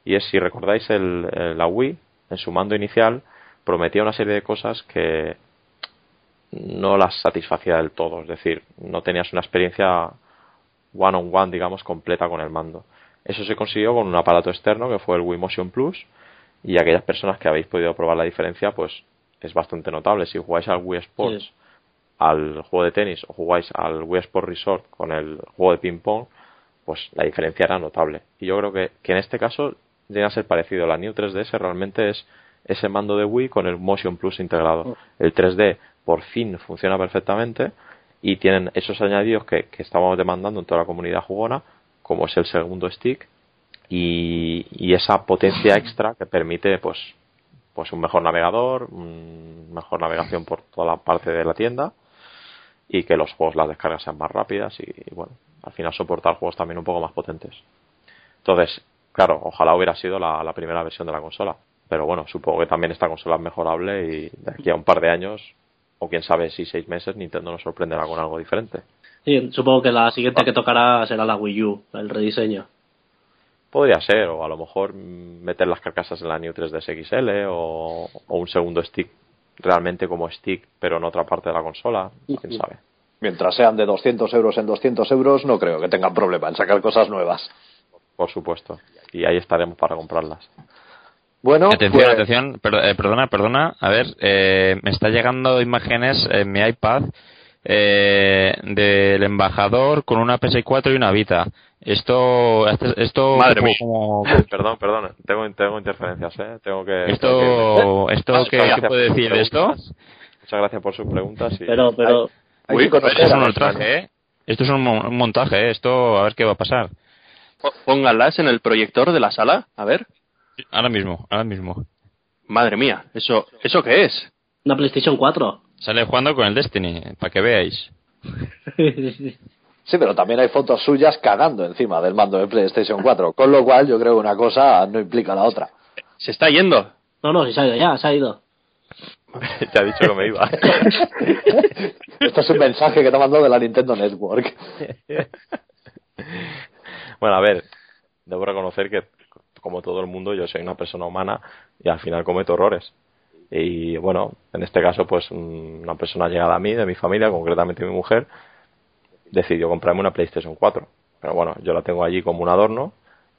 Y es, si recordáis, el, el- la Wii, en su mando inicial, prometía una serie de cosas que no las satisfacía del todo. Es decir, no tenías una experiencia one on one, digamos, completa con el mando. Eso se consiguió con un aparato externo que fue el Wii Motion Plus y aquellas personas que habéis podido probar la diferencia, pues es bastante notable. Si jugáis al Wii Sports. Al juego de tenis o jugáis al Wii Sport Resort con el juego de ping pong, pues la diferencia era notable. Y yo creo que, que en este caso llega a ser parecido. La New 3DS realmente es ese mando de Wii con el Motion Plus integrado. El 3D por fin funciona perfectamente y tienen esos añadidos que, que estábamos demandando en toda la comunidad jugona, como es el segundo stick y, y esa potencia extra que permite pues pues un mejor navegador, mejor navegación por toda la parte de la tienda y que los juegos, las descargas sean más rápidas y, bueno, al final soportar juegos también un poco más potentes. Entonces, claro, ojalá hubiera sido la, la primera versión de la consola. Pero bueno, supongo que también esta consola es mejorable y de aquí a un par de años, o quién sabe si seis meses, Nintendo nos sorprenderá con algo diferente. Sí, supongo que la siguiente que tocará será la Wii U, el rediseño. Podría ser, o a lo mejor meter las carcasas en la New 3DS XL o, o un segundo stick realmente como stick, pero en otra parte de la consola, quién sabe. Mientras sean de 200 euros en 200 euros, no creo que tengan problema en sacar cosas nuevas. Por supuesto. Y ahí estaremos para comprarlas. Bueno, Atención, pues- atención, per- eh, perdona, perdona. A ver, eh, me está llegando imágenes en mi iPad eh, del embajador con una PS4 y una Vita. Esto, esto, esto Madre como- mía. como- Perdón, perdón, tengo, tengo interferencias, ¿eh? Tengo que... esto, esto Muchas ¿qué, qué puede decir de esto? Muchas gracias por sus preguntas. Y... Pero, pero, hay Uy, Esto es a un ultraje, ¿eh? Esto es un, mon- un montaje, ¿eh? Esto, a ver qué va a pasar. Pónganlas en el proyector de la sala. A ver. Ahora mismo, ahora mismo. Madre mía, ¿eso, ¿eso qué es? una PlayStation 4. Sale jugando con el Destiny, para que veáis. Sí, pero también hay fotos suyas cagando encima del mando de PlayStation 4, con lo cual yo creo que una cosa no implica la otra. Se está yendo. No, no, si se ha ido ya, se ha ido. ya he dicho que me iba. Esto es un mensaje que te mandó de la Nintendo Network. bueno, a ver, debo reconocer que, como todo el mundo, yo soy una persona humana y al final cometo errores. Y bueno, en este caso, pues una persona llegada a mí, de mi familia, concretamente mi mujer, decidió comprarme una PlayStation 4. Pero bueno, yo la tengo allí como un adorno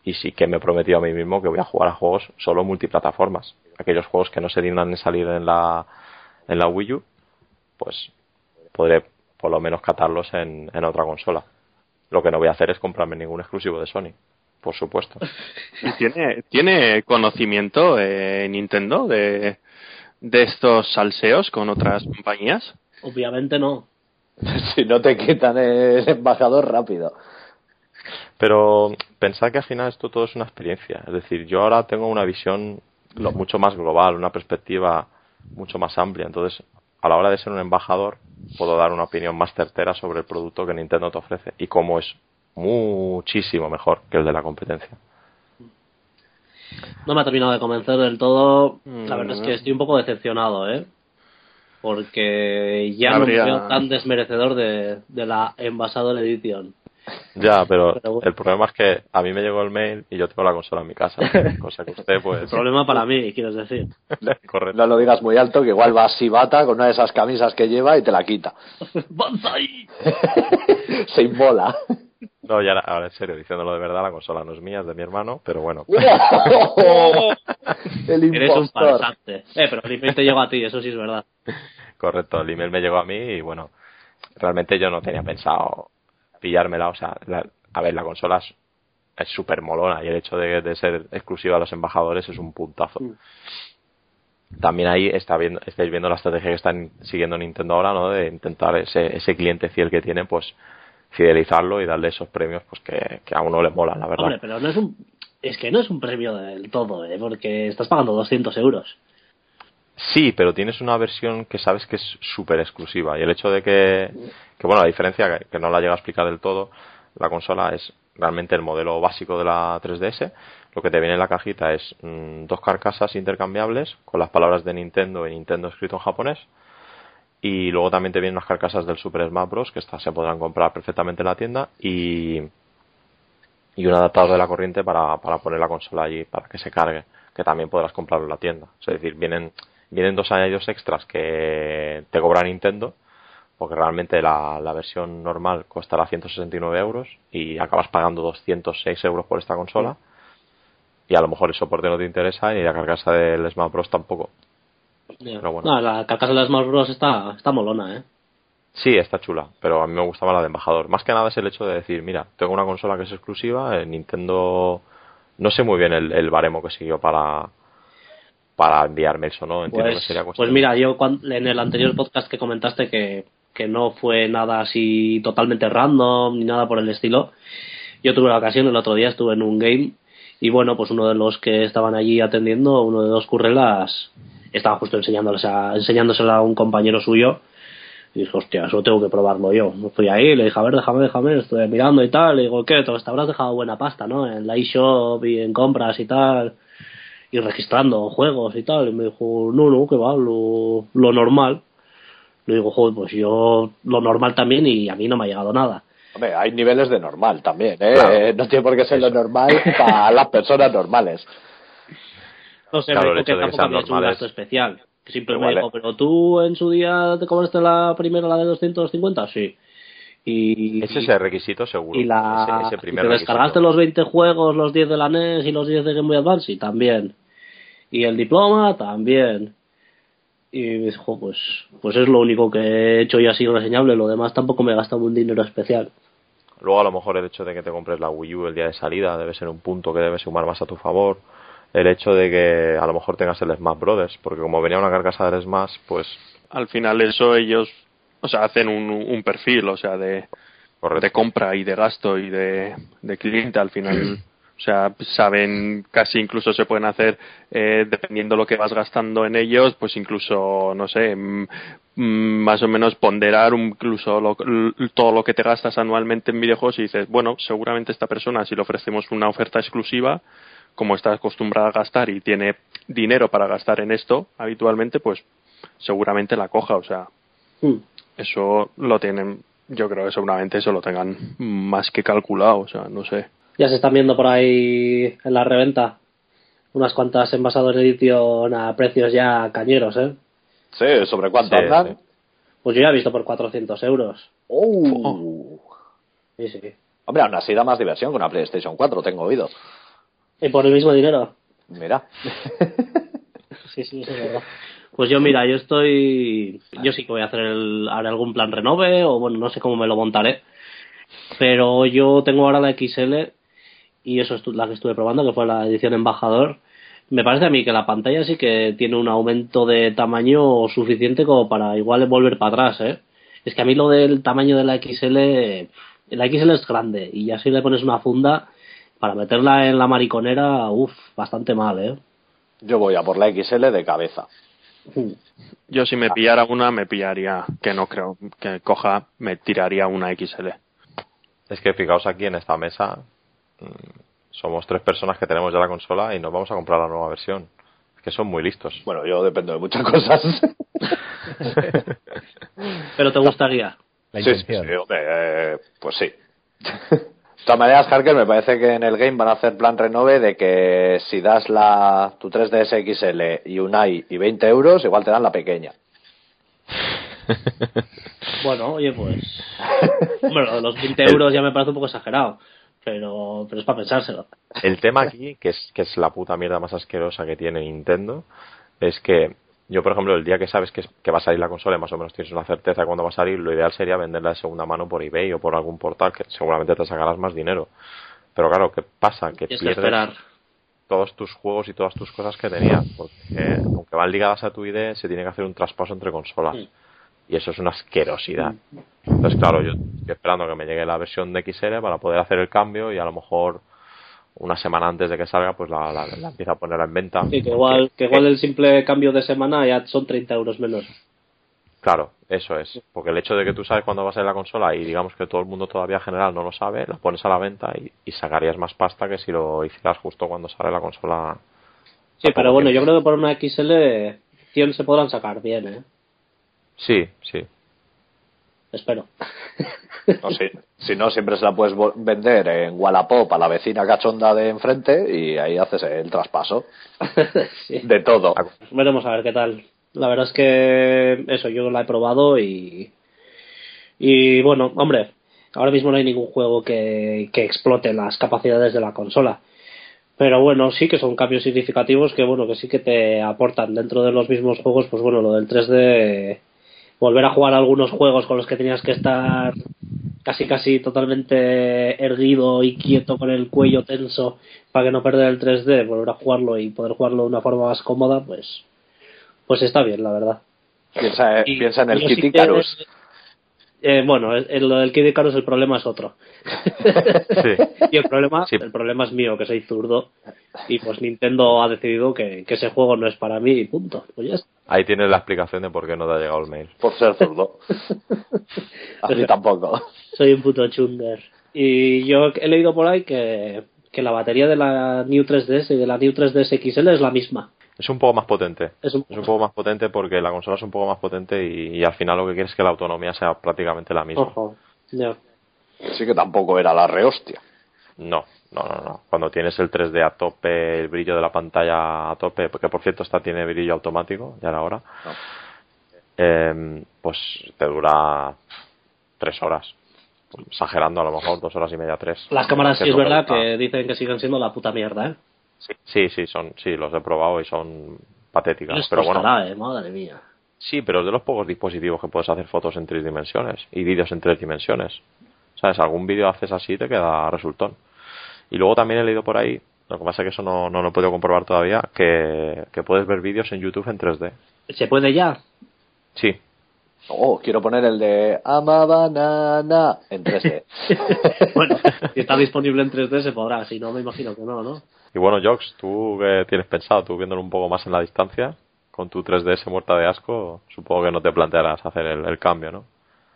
y sí que me he prometido a mí mismo que voy a jugar a juegos solo multiplataformas. Aquellos juegos que no se dignan en salir en la, en la Wii U, pues podré por lo menos catarlos en, en otra consola. Lo que no voy a hacer es comprarme ningún exclusivo de Sony, por supuesto. ¿Tiene, ¿tiene conocimiento eh, Nintendo de, de estos salseos con otras compañías? Obviamente no. si no te quitan el embajador rápido. Pero pensad que al final esto todo es una experiencia. Es decir, yo ahora tengo una visión mucho más global, una perspectiva mucho más amplia. Entonces, a la hora de ser un embajador, puedo dar una opinión más certera sobre el producto que Nintendo te ofrece y cómo es muchísimo mejor que el de la competencia. No me ha terminado de convencer del todo. La verdad es que estoy un poco decepcionado, ¿eh? Porque ya no me veo tan desmerecedor de, de la Envasador Edition. Ya, pero, el problema es que a mí me llegó el mail y yo tengo la consola en mi casa. Cosa que usted, pues. El problema para mí, quieres decir. Correcto. No lo digas muy alto, que igual va así bata con una de esas camisas que lleva y te la quita. ¡Banzai! Se inmola. No, ya ahora en serio, diciéndolo de verdad, la consola no es mía, es de mi hermano, pero bueno. el Eres un farsante. Eh, pero el email te llegó a ti, eso sí es verdad. Correcto, el email me llegó a mí y bueno, realmente yo no tenía pensado pillármela. O sea, a ver, la consola es súper molona y el hecho de, ser exclusiva a los embajadores es un puntazo. También ahí está viendo, estáis viendo la estrategia que están siguiendo Nintendo ahora, ¿no? De intentar ese, ese cliente fiel que tiene, pues fidelizarlo y darle esos premios pues que, a uno le mola, la verdad. Hombre, pero no es un... Es que no es un premio del todo, ¿eh? Porque estás pagando 200 euros. Sí, pero tienes una versión que sabes que es súper exclusiva. Y el hecho de que, que, bueno, la diferencia, que no la llega a explicar del todo, la consola es realmente el modelo básico de la 3DS. Lo que te viene en la cajita es mm, dos carcasas intercambiables con las palabras de Nintendo y Nintendo escrito en japonés. Y luego también te vienen las carcasas del Super Smash Bros. que estas se podrán comprar perfectamente en la tienda. Y, y un adaptador de la corriente para, para poner la consola allí para que se cargue, que también podrás comprarlo en la tienda. Es decir, vienen vienen dos años extras que te cobra Nintendo, porque realmente la, la versión normal costará 169 euros y acabas pagando 206 euros por esta consola. Y a lo mejor el soporte no te interesa y la carcasa del Smash Bros tampoco. Pero bueno. No, la carcasa del Smash Bros está, está molona, ¿eh? Sí, está chula, pero a mí me gustaba la de embajador. Más que nada es el hecho de decir, mira, tengo una consola que es exclusiva, Nintendo no sé muy bien el, el baremo que siguió para, para enviarme eso, ¿no? Entiendo pues, que sería pues mira, yo en el anterior podcast que comentaste que, que no fue nada así totalmente random ni nada por el estilo, yo tuve la ocasión, el otro día estuve en un game y bueno, pues uno de los que estaban allí atendiendo, uno de dos currelas, estaba justo enseñándosela, enseñándosela a un compañero suyo y dije, hostia, eso tengo que probarlo yo. Fui ahí, le dije, a ver, déjame, déjame, estoy mirando y tal. Le digo, ¿qué? Te habrás dejado buena pasta, ¿no? En la eShop y en compras y tal y registrando juegos y tal. Y me dijo, no, no, que va, lo, lo normal. Le digo, joder, pues yo lo normal también y a mí no me ha llegado nada. Hombre, hay niveles de normal también, ¿eh? No tiene por qué ser lo normal para las personas normales. No sé, claro, me que tampoco había hecho un gasto especial. Que simplemente dijo, pero tú en su día te cobraste la primera, la de 250, sí. Y, ese es el requisito seguro. Y, la, ese, primer te descargaste los 20 juegos, los 10 de la NES y los 10 de Game Boy Advance, y también. Y el diploma, también. Y me dijo, pues, pues es lo único que he hecho y así reseñable, lo demás tampoco me he gastado un dinero especial. Luego a lo mejor el hecho de que te compres la Wii U el día de salida debe ser un punto que debe sumar más a tu favor. El hecho de que a lo mejor tengas el Smash Brothers, porque como venía una carcasa del Smash, pues... Al final eso ellos o sea, hacen un, un perfil, o sea, de, de compra y de gasto y de, de cliente al final. O sea, saben, casi incluso se pueden hacer, eh, dependiendo lo que vas gastando en ellos, pues incluso, no sé, mm, mm, más o menos ponderar incluso lo- todo lo que te gastas anualmente en videojuegos y dices, bueno, seguramente esta persona, si le ofrecemos una oferta exclusiva, como está acostumbrada a gastar y tiene dinero para gastar en esto habitualmente, pues seguramente la coja. O sea, Hmm. eso lo tienen, yo creo que seguramente eso lo tengan más que calculado. O sea, no sé. Ya se están viendo por ahí en la reventa unas cuantas envasados de edición a precios ya cañeros, ¿eh? Sí, ¿sobre cuánto Sí, andan? sí. Pues yo ya he visto por 400 euros. Oh. Sí, sí. Hombre, aún así da más diversión que una PlayStation 4, tengo oído. Y por el mismo dinero. Mira. Sí, sí, eso es verdad. Pues yo, mira, yo estoy. Yo sí que voy a hacer el, haré algún plan renove, o bueno, no sé cómo me lo montaré. Pero yo tengo ahora la XL, y eso es la que estuve probando, que fue la edición embajador. Me parece a mí que la pantalla sí que tiene un aumento de tamaño suficiente como para igual volver para atrás, ¿eh? Es que a mí lo del tamaño de la XL. La XL es grande, y ya si le pones una funda, para meterla en la mariconera, uff, bastante mal, ¿eh? Yo voy a por la XL de cabeza. Yo si me pillara una, me pillaría, que no creo que coja, me tiraría una XL. Es que fijaos aquí en esta mesa, mm, somos tres personas que tenemos ya la consola y nos vamos a comprar la nueva versión. Es que son muy listos. Bueno, yo dependo de muchas cosas. Pero te gustaría. La sí, sí, intención. sí, hombre, eh, pues sí. De todas maneras, Harker, me parece que en el game van a hacer plan renove de que si das la tu 3DS XL y un i y 20 euros, igual te dan la pequeña. Bueno, oye, pues. Bueno, los 20 euros ya me parece un poco exagerado. Pero, pero es para pensárselo. El tema aquí, que es, que es la puta mierda más asquerosa que tiene Nintendo, es que yo, por ejemplo, el día que sabes que, que va a salir la consola y más o menos tienes una certeza de cuándo va a salir, lo ideal sería venderla de segunda mano por eBay o por algún portal que seguramente te sacarás más dinero. Pero claro, ¿qué pasa? Que Tienes que pierdes esperar. todos tus juegos y todas tus cosas que tenías, porque aunque van ligadas a tu ID, se tiene que hacer un traspaso entre consolas. Mm. Y eso es una asquerosidad. Entonces, claro, yo estoy esperando que me llegue la versión de XL para poder hacer el cambio y a lo mejor una semana antes de que salga, pues la, la, la empiezo a poner en venta. Sí, que igual, que igual el simple cambio de semana ya son 30 euros menos. Claro, eso es. Porque el hecho de que tú sabes cuándo va a salir la consola y digamos que todo el mundo todavía en general no lo sabe, la pones a la venta y, y sacarías más pasta que si lo hicieras justo cuando sale la consola. Sí, pero bueno, tiempo. yo creo que por una XL 100 se podrán sacar bien, ¿eh? Sí, sí. Espero. No, si, si no, siempre se la puedes vender en Wallapop a la vecina cachonda de enfrente y ahí haces el traspaso sí. de todo. Veremos a ver qué tal. La verdad es que eso, yo la he probado y. Y bueno, hombre, ahora mismo no hay ningún juego que, que explote las capacidades de la consola. Pero bueno, sí que son cambios significativos que bueno, que sí que te aportan dentro de los mismos juegos, pues bueno, lo del 3D, volver a jugar algunos juegos con los que tenías que estar casi casi totalmente erguido y quieto con el cuello tenso para que no perder el 3D, volver a jugarlo y poder jugarlo de una forma más cómoda, pues pues está bien, la verdad. Piensa, Y- piensa en el que- Icarus. Eh, bueno, el- el- lo del Kid Icarus el problema es otro. Sí. y el problema, Sí. el problema es mío, que soy zurdo. Y pues Nintendo ha decidido que, que ese juego no es para mí y punto. Pues ya está. Ahí tienes la explicación de por qué no te ha llegado el mail. Por ser zurdo. A mí tampoco. Soy un puto chunder. Y yo he leído por ahí que, que la batería de la New 3DS y de la New 3DS XL es la misma. Es un poco más potente. Es un- Es un poco más potente porque la consola es un poco más potente y, y al final lo que quieres es que la autonomía sea prácticamente la misma. Ojo. Ya. Sí que tampoco era la rehostia. No, no, no, no. Cuando tienes el 3D a tope, el brillo de la pantalla a tope, porque por cierto esta tiene brillo automático, ya era hora, No. eh, pues te dura tres horas. Exagerando a lo mejor, dos horas y media, tres. Las cámaras sí es verdad está- que dicen que siguen siendo la puta mierda, ¿eh? Sí, sí, sí, son, sí, los he probado y son patéticas. Pero bueno, ¿eh? Madre mía. Sí, pero es de los pocos dispositivos que puedes hacer fotos en tres dimensiones y vídeos en tres dimensiones. ¿Sabes? Algún vídeo haces así y te queda resultón. Y luego también he leído por ahí, lo que pasa es que eso no, no lo he podido comprobar todavía, que, que puedes ver vídeos en YouTube en 3D. ¿Se puede ya? Sí, Oh, quiero poner el de Ama Banana en 3D. bueno, si está disponible en 3D se podrá, si no me imagino que no, ¿no? Y bueno, Jox, ¿tú qué tienes pensado? Tú viéndolo un poco más en la distancia, con tu 3DS muerta de asco, supongo que no te plantearás hacer el, cambio, ¿no?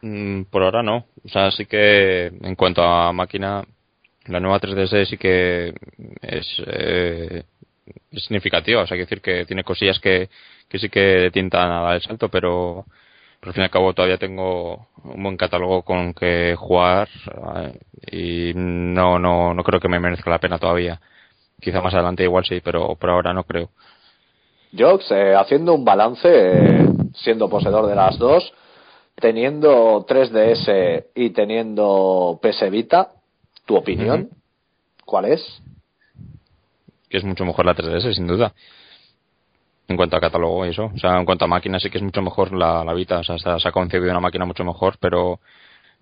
Mm, por ahora no. O sea, sí que en cuanto a máquina, la nueva 3DS sí que es, eh, es significativa. O sea, hay que decir que tiene cosillas que, que sí que tientan a dar el salto, pero, al fin y al cabo todavía tengo un buen catálogo con que jugar eh, y no, no, no creo que me merezca la pena todavía. Quizá más adelante igual sí, pero por ahora no creo. Jox, eh, haciendo un balance, eh, siendo poseedor de las dos, teniendo 3DS y teniendo PS Vita, ¿tu opinión? ¿Cuál es? Que es mucho mejor la 3DS, sin duda. En cuanto a catálogo y eso. O sea, en cuanto a máquina sí que es mucho mejor la, la Vita. O sea, se ha concebido una máquina mucho mejor, pero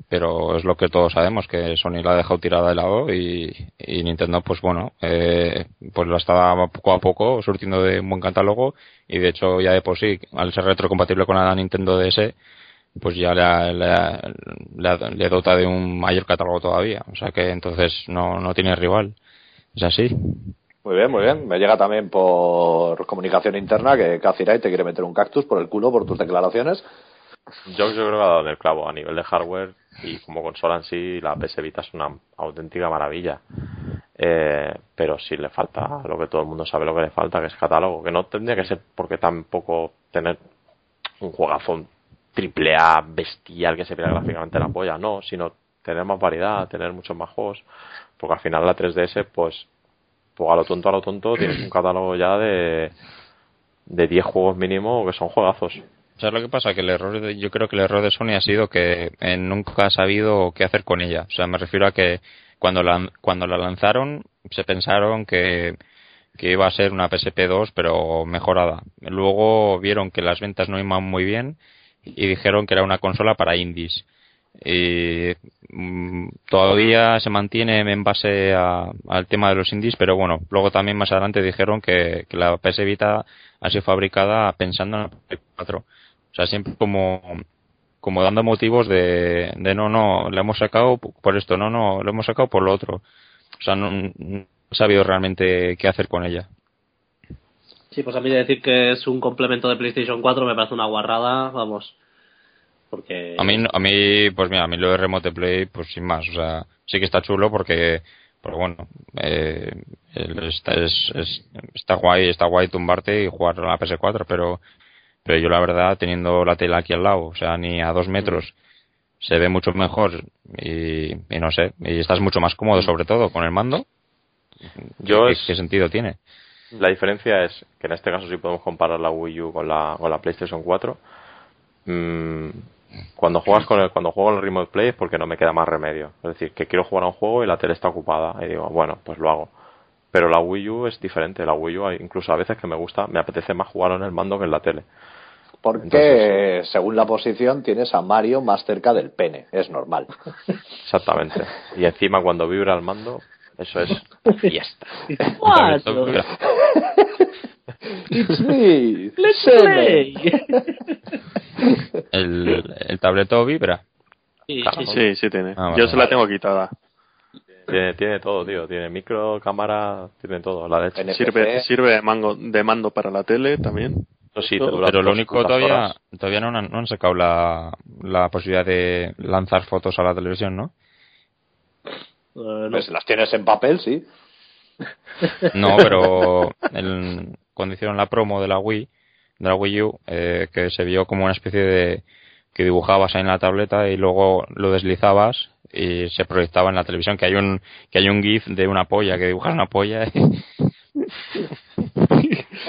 pero es lo que todos sabemos que Sony la ha dejado tirada de lado y, Nintendo pues bueno eh, pues la estaba poco a poco surtiendo de un buen catálogo y de hecho ya de por sí al ser retrocompatible con la Nintendo DS pues ya le, le, le, dota de un mayor catálogo todavía o sea que entonces no, no tiene rival es así muy bien, muy bien. Me llega también por comunicación interna que Kazirai te quiere meter un cactus por el culo por tus declaraciones. Yo, creo que ha dado en el clavo a nivel de hardware y como consola en sí la PS Vita es una auténtica maravilla. Eh, pero sí le falta lo que todo el mundo sabe lo que le falta, que es catálogo, que no tendría que ser porque tampoco tener un juegazo triple A bestial que se vea gráficamente la polla, no, sino tener más variedad, tener muchos más juegos, porque al final la 3DS pues, pues a lo tonto a lo tonto tienes un catálogo ya de de 10 juegos mínimo que son juegazos. ¿Sabes lo que pasa? Que el error de, yo creo que el error de Sony ha sido que eh, nunca ha sabido qué hacer con ella. O sea, me refiero a que cuando la, cuando la lanzaron se pensaron que, que iba a ser una PSP 2 pero mejorada. Luego vieron que las ventas no iban muy bien y dijeron que era una consola para indies. Y mm, todavía se mantiene en base al tema de los indies, pero bueno, luego también más adelante dijeron que, que la PS Vita ha sido fabricada pensando en la PS4 o sea, siempre como, como dando motivos de, de no, no, le hemos sacado por esto, no, no, lo hemos sacado por lo otro. O sea, no, he sabido realmente qué hacer con ella. Sí, pues a mí decir que es un complemento de PlayStation 4 me parece una guarrada, vamos. Porque... A mí, a mí, pues mira, a mí lo de Remote Play, pues sin más, o sea, sí que está chulo porque, pero bueno, eh, está, es, está guay, está guay tumbarte y jugar a la PS4, pero pero yo la verdad, teniendo la tela aquí al lado, o sea, ni a dos metros, se ve mucho mejor y, no sé, y estás mucho más cómodo sobre todo con el mando. Yo ¿Qué, sentido tiene? La diferencia es que en este caso sí podemos comparar la Wii U con la, con la PlayStation 4. Mm, cuando juegas con el, cuando juego en el Remote Play es porque no me queda más remedio. Es decir, que quiero jugar a un juego y la tele está ocupada. Y digo, bueno, pues lo hago. Pero la Wii U es diferente. La Wii U, incluso a veces que me gusta, me apetece más jugar en el mando que en la tele. Porque según la posición tienes a Mario más cerca del pene, es normal. Exactamente. Y encima cuando vibra el mando, eso es fiesta. It's me. Let's play. El, el tableto vibra. Sí, sí, sí, tiene. Ah, Yo se la tengo quitada. Tiene, tiene todo, tío. Tiene micro, cámara, tiene todo. La de Sirve, sirve de, mango, de mando para la tele también pero lo único todavía todavía no han, sacado la, la posibilidad de lanzar fotos a la televisión, ¿no? Eh, pues las tienes en papel, sí. No, pero el, cuando hicieron la promo de la Wii, de la Wii U, eh, que se vio como una especie de que dibujabas ahí en la tableta y luego lo deslizabas y se proyectaba en la televisión que hay un que hay un gif de una polla que dibujas una polla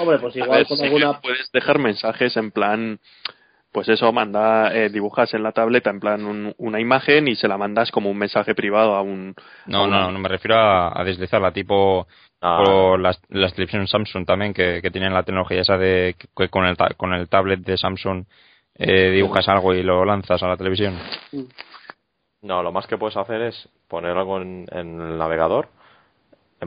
Hombre, pues igual con alguna... Puedes dejar mensajes en plan, pues eso, manda, eh, dibujas en la tableta en plan una imagen y se la mandas como un mensaje privado a un... No, no, no me refiero a, deslizarla, tipo ah. las, las televisiones Samsung también, que, que tienen la tecnología esa de que con el, con el tablet de Samsung eh, dibujas algo y lo lanzas a la televisión. No, lo más que puedes hacer es poner algo en el navegador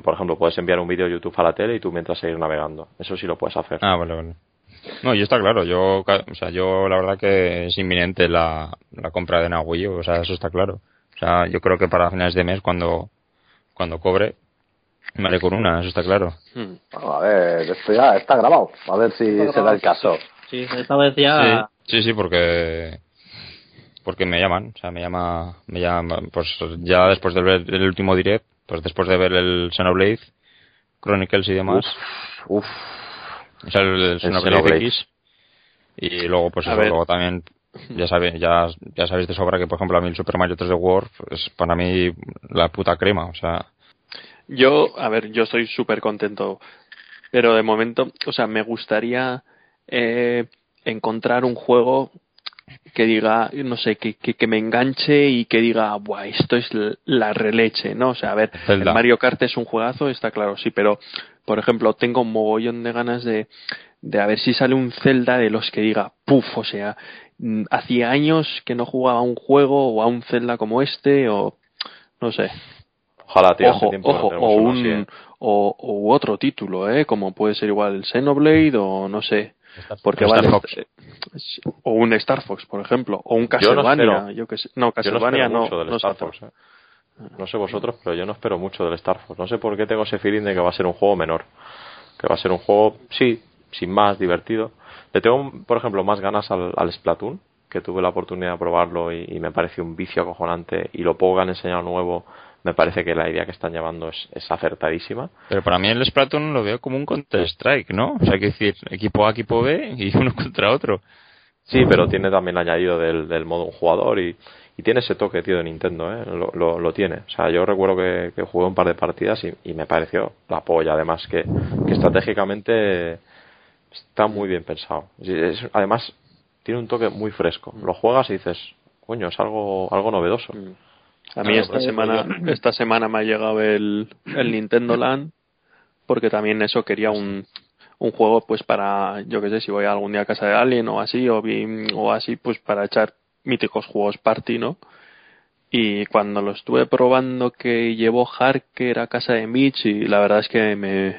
por ejemplo, puedes enviar un vídeo a YouTube a la tele y tú mientras seguir navegando. Eso sí lo puedes hacer. Ah, vale, vale. No, y está claro. Yo, o sea, yo la verdad que es inminente la, la compra de Wii O sea, eso está claro. O sea, yo creo que para finales de mes, cuando, cuando cobre, Me haré con una, eso está claro. Hmm. Bueno, a ver, esto ya está grabado. A ver si se da el caso. Sí, esta vez ya. Sí, sí, porque porque me llaman, o sea, me llama, me llama, pues ya después de ver el último direct, pues después de ver el Xenoblade Chronicles y demás, Uf, o sea, el, el Xenoblade Xenoblade. X, y luego pues A eso, luego también ya sabéis, ya, ya sabéis de sobra que por ejemplo a mí el Super Mario 3D World es para mí la puta crema, o sea, Yo, a ver, yo estoy súper contento, pero de momento, o sea, me gustaría eh, encontrar un juego que diga, no sé, que, que, que me enganche y que diga, buah, esto es la releche, ¿no? O sea, a ver, el Mario Kart es un juegazo, está claro, sí, pero, por ejemplo, tengo un mogollón de ganas de, de a ver si sale un Zelda de los que diga, puf, o sea, mm, hacía años que no jugaba a un juego o a un Zelda como este, o no sé, Ojalá, tío, ojo, no ojo, o un así, ¿eh? o, otro título, ¿eh? Como puede ser igual el Xenoblade o no sé, porque Star vale, Fox. eh, o un Star Fox, por ejemplo, o un Yo no Castlevania, yo que sé, no, Yo no Castlevania no, mucho del no Star sé. Fox. ¿eh? No sé vosotros, pero yo no espero mucho del Star Fox. No sé por qué tengo ese feeling de que va a ser un juego menor. Que va a ser un juego, sí, sin más, divertido. Le tengo, por ejemplo, más ganas al, al Splatoon, que tuve la oportunidad de probarlo y, y me pareció un vicio acojonante. Y lo poco que han enseñado nuevo, me parece que la idea que están llevando es, es acertadísima. pero para mí el Splatoon lo veo como un Counter Strike, ¿no? O sea, hay que decir, equipo A, equipo B y uno contra otro. Sí, pero tiene también el añadido del, del modo un jugador y, y tiene ese toque, tío, de Nintendo, ¿eh? Lo, lo, lo tiene. O sea, yo recuerdo que, que jugué un par de partidas y, y me pareció la polla, además, que, que estratégicamente está muy bien pensado. Es- además, tiene un toque muy fresco. Lo juegas y dices, coño, es algo, algo novedoso. A mí Claro, esta semana, esta semana me ha llegado el, el Nintendo Land porque también eso quería un, un juego pues para, yo que sé, si voy algún día a casa de alguien o así, o, o así, pues para echar míticos juegos party, ¿no? Y cuando lo estuve probando que llevó Harker a casa de Mitch y la verdad es que me,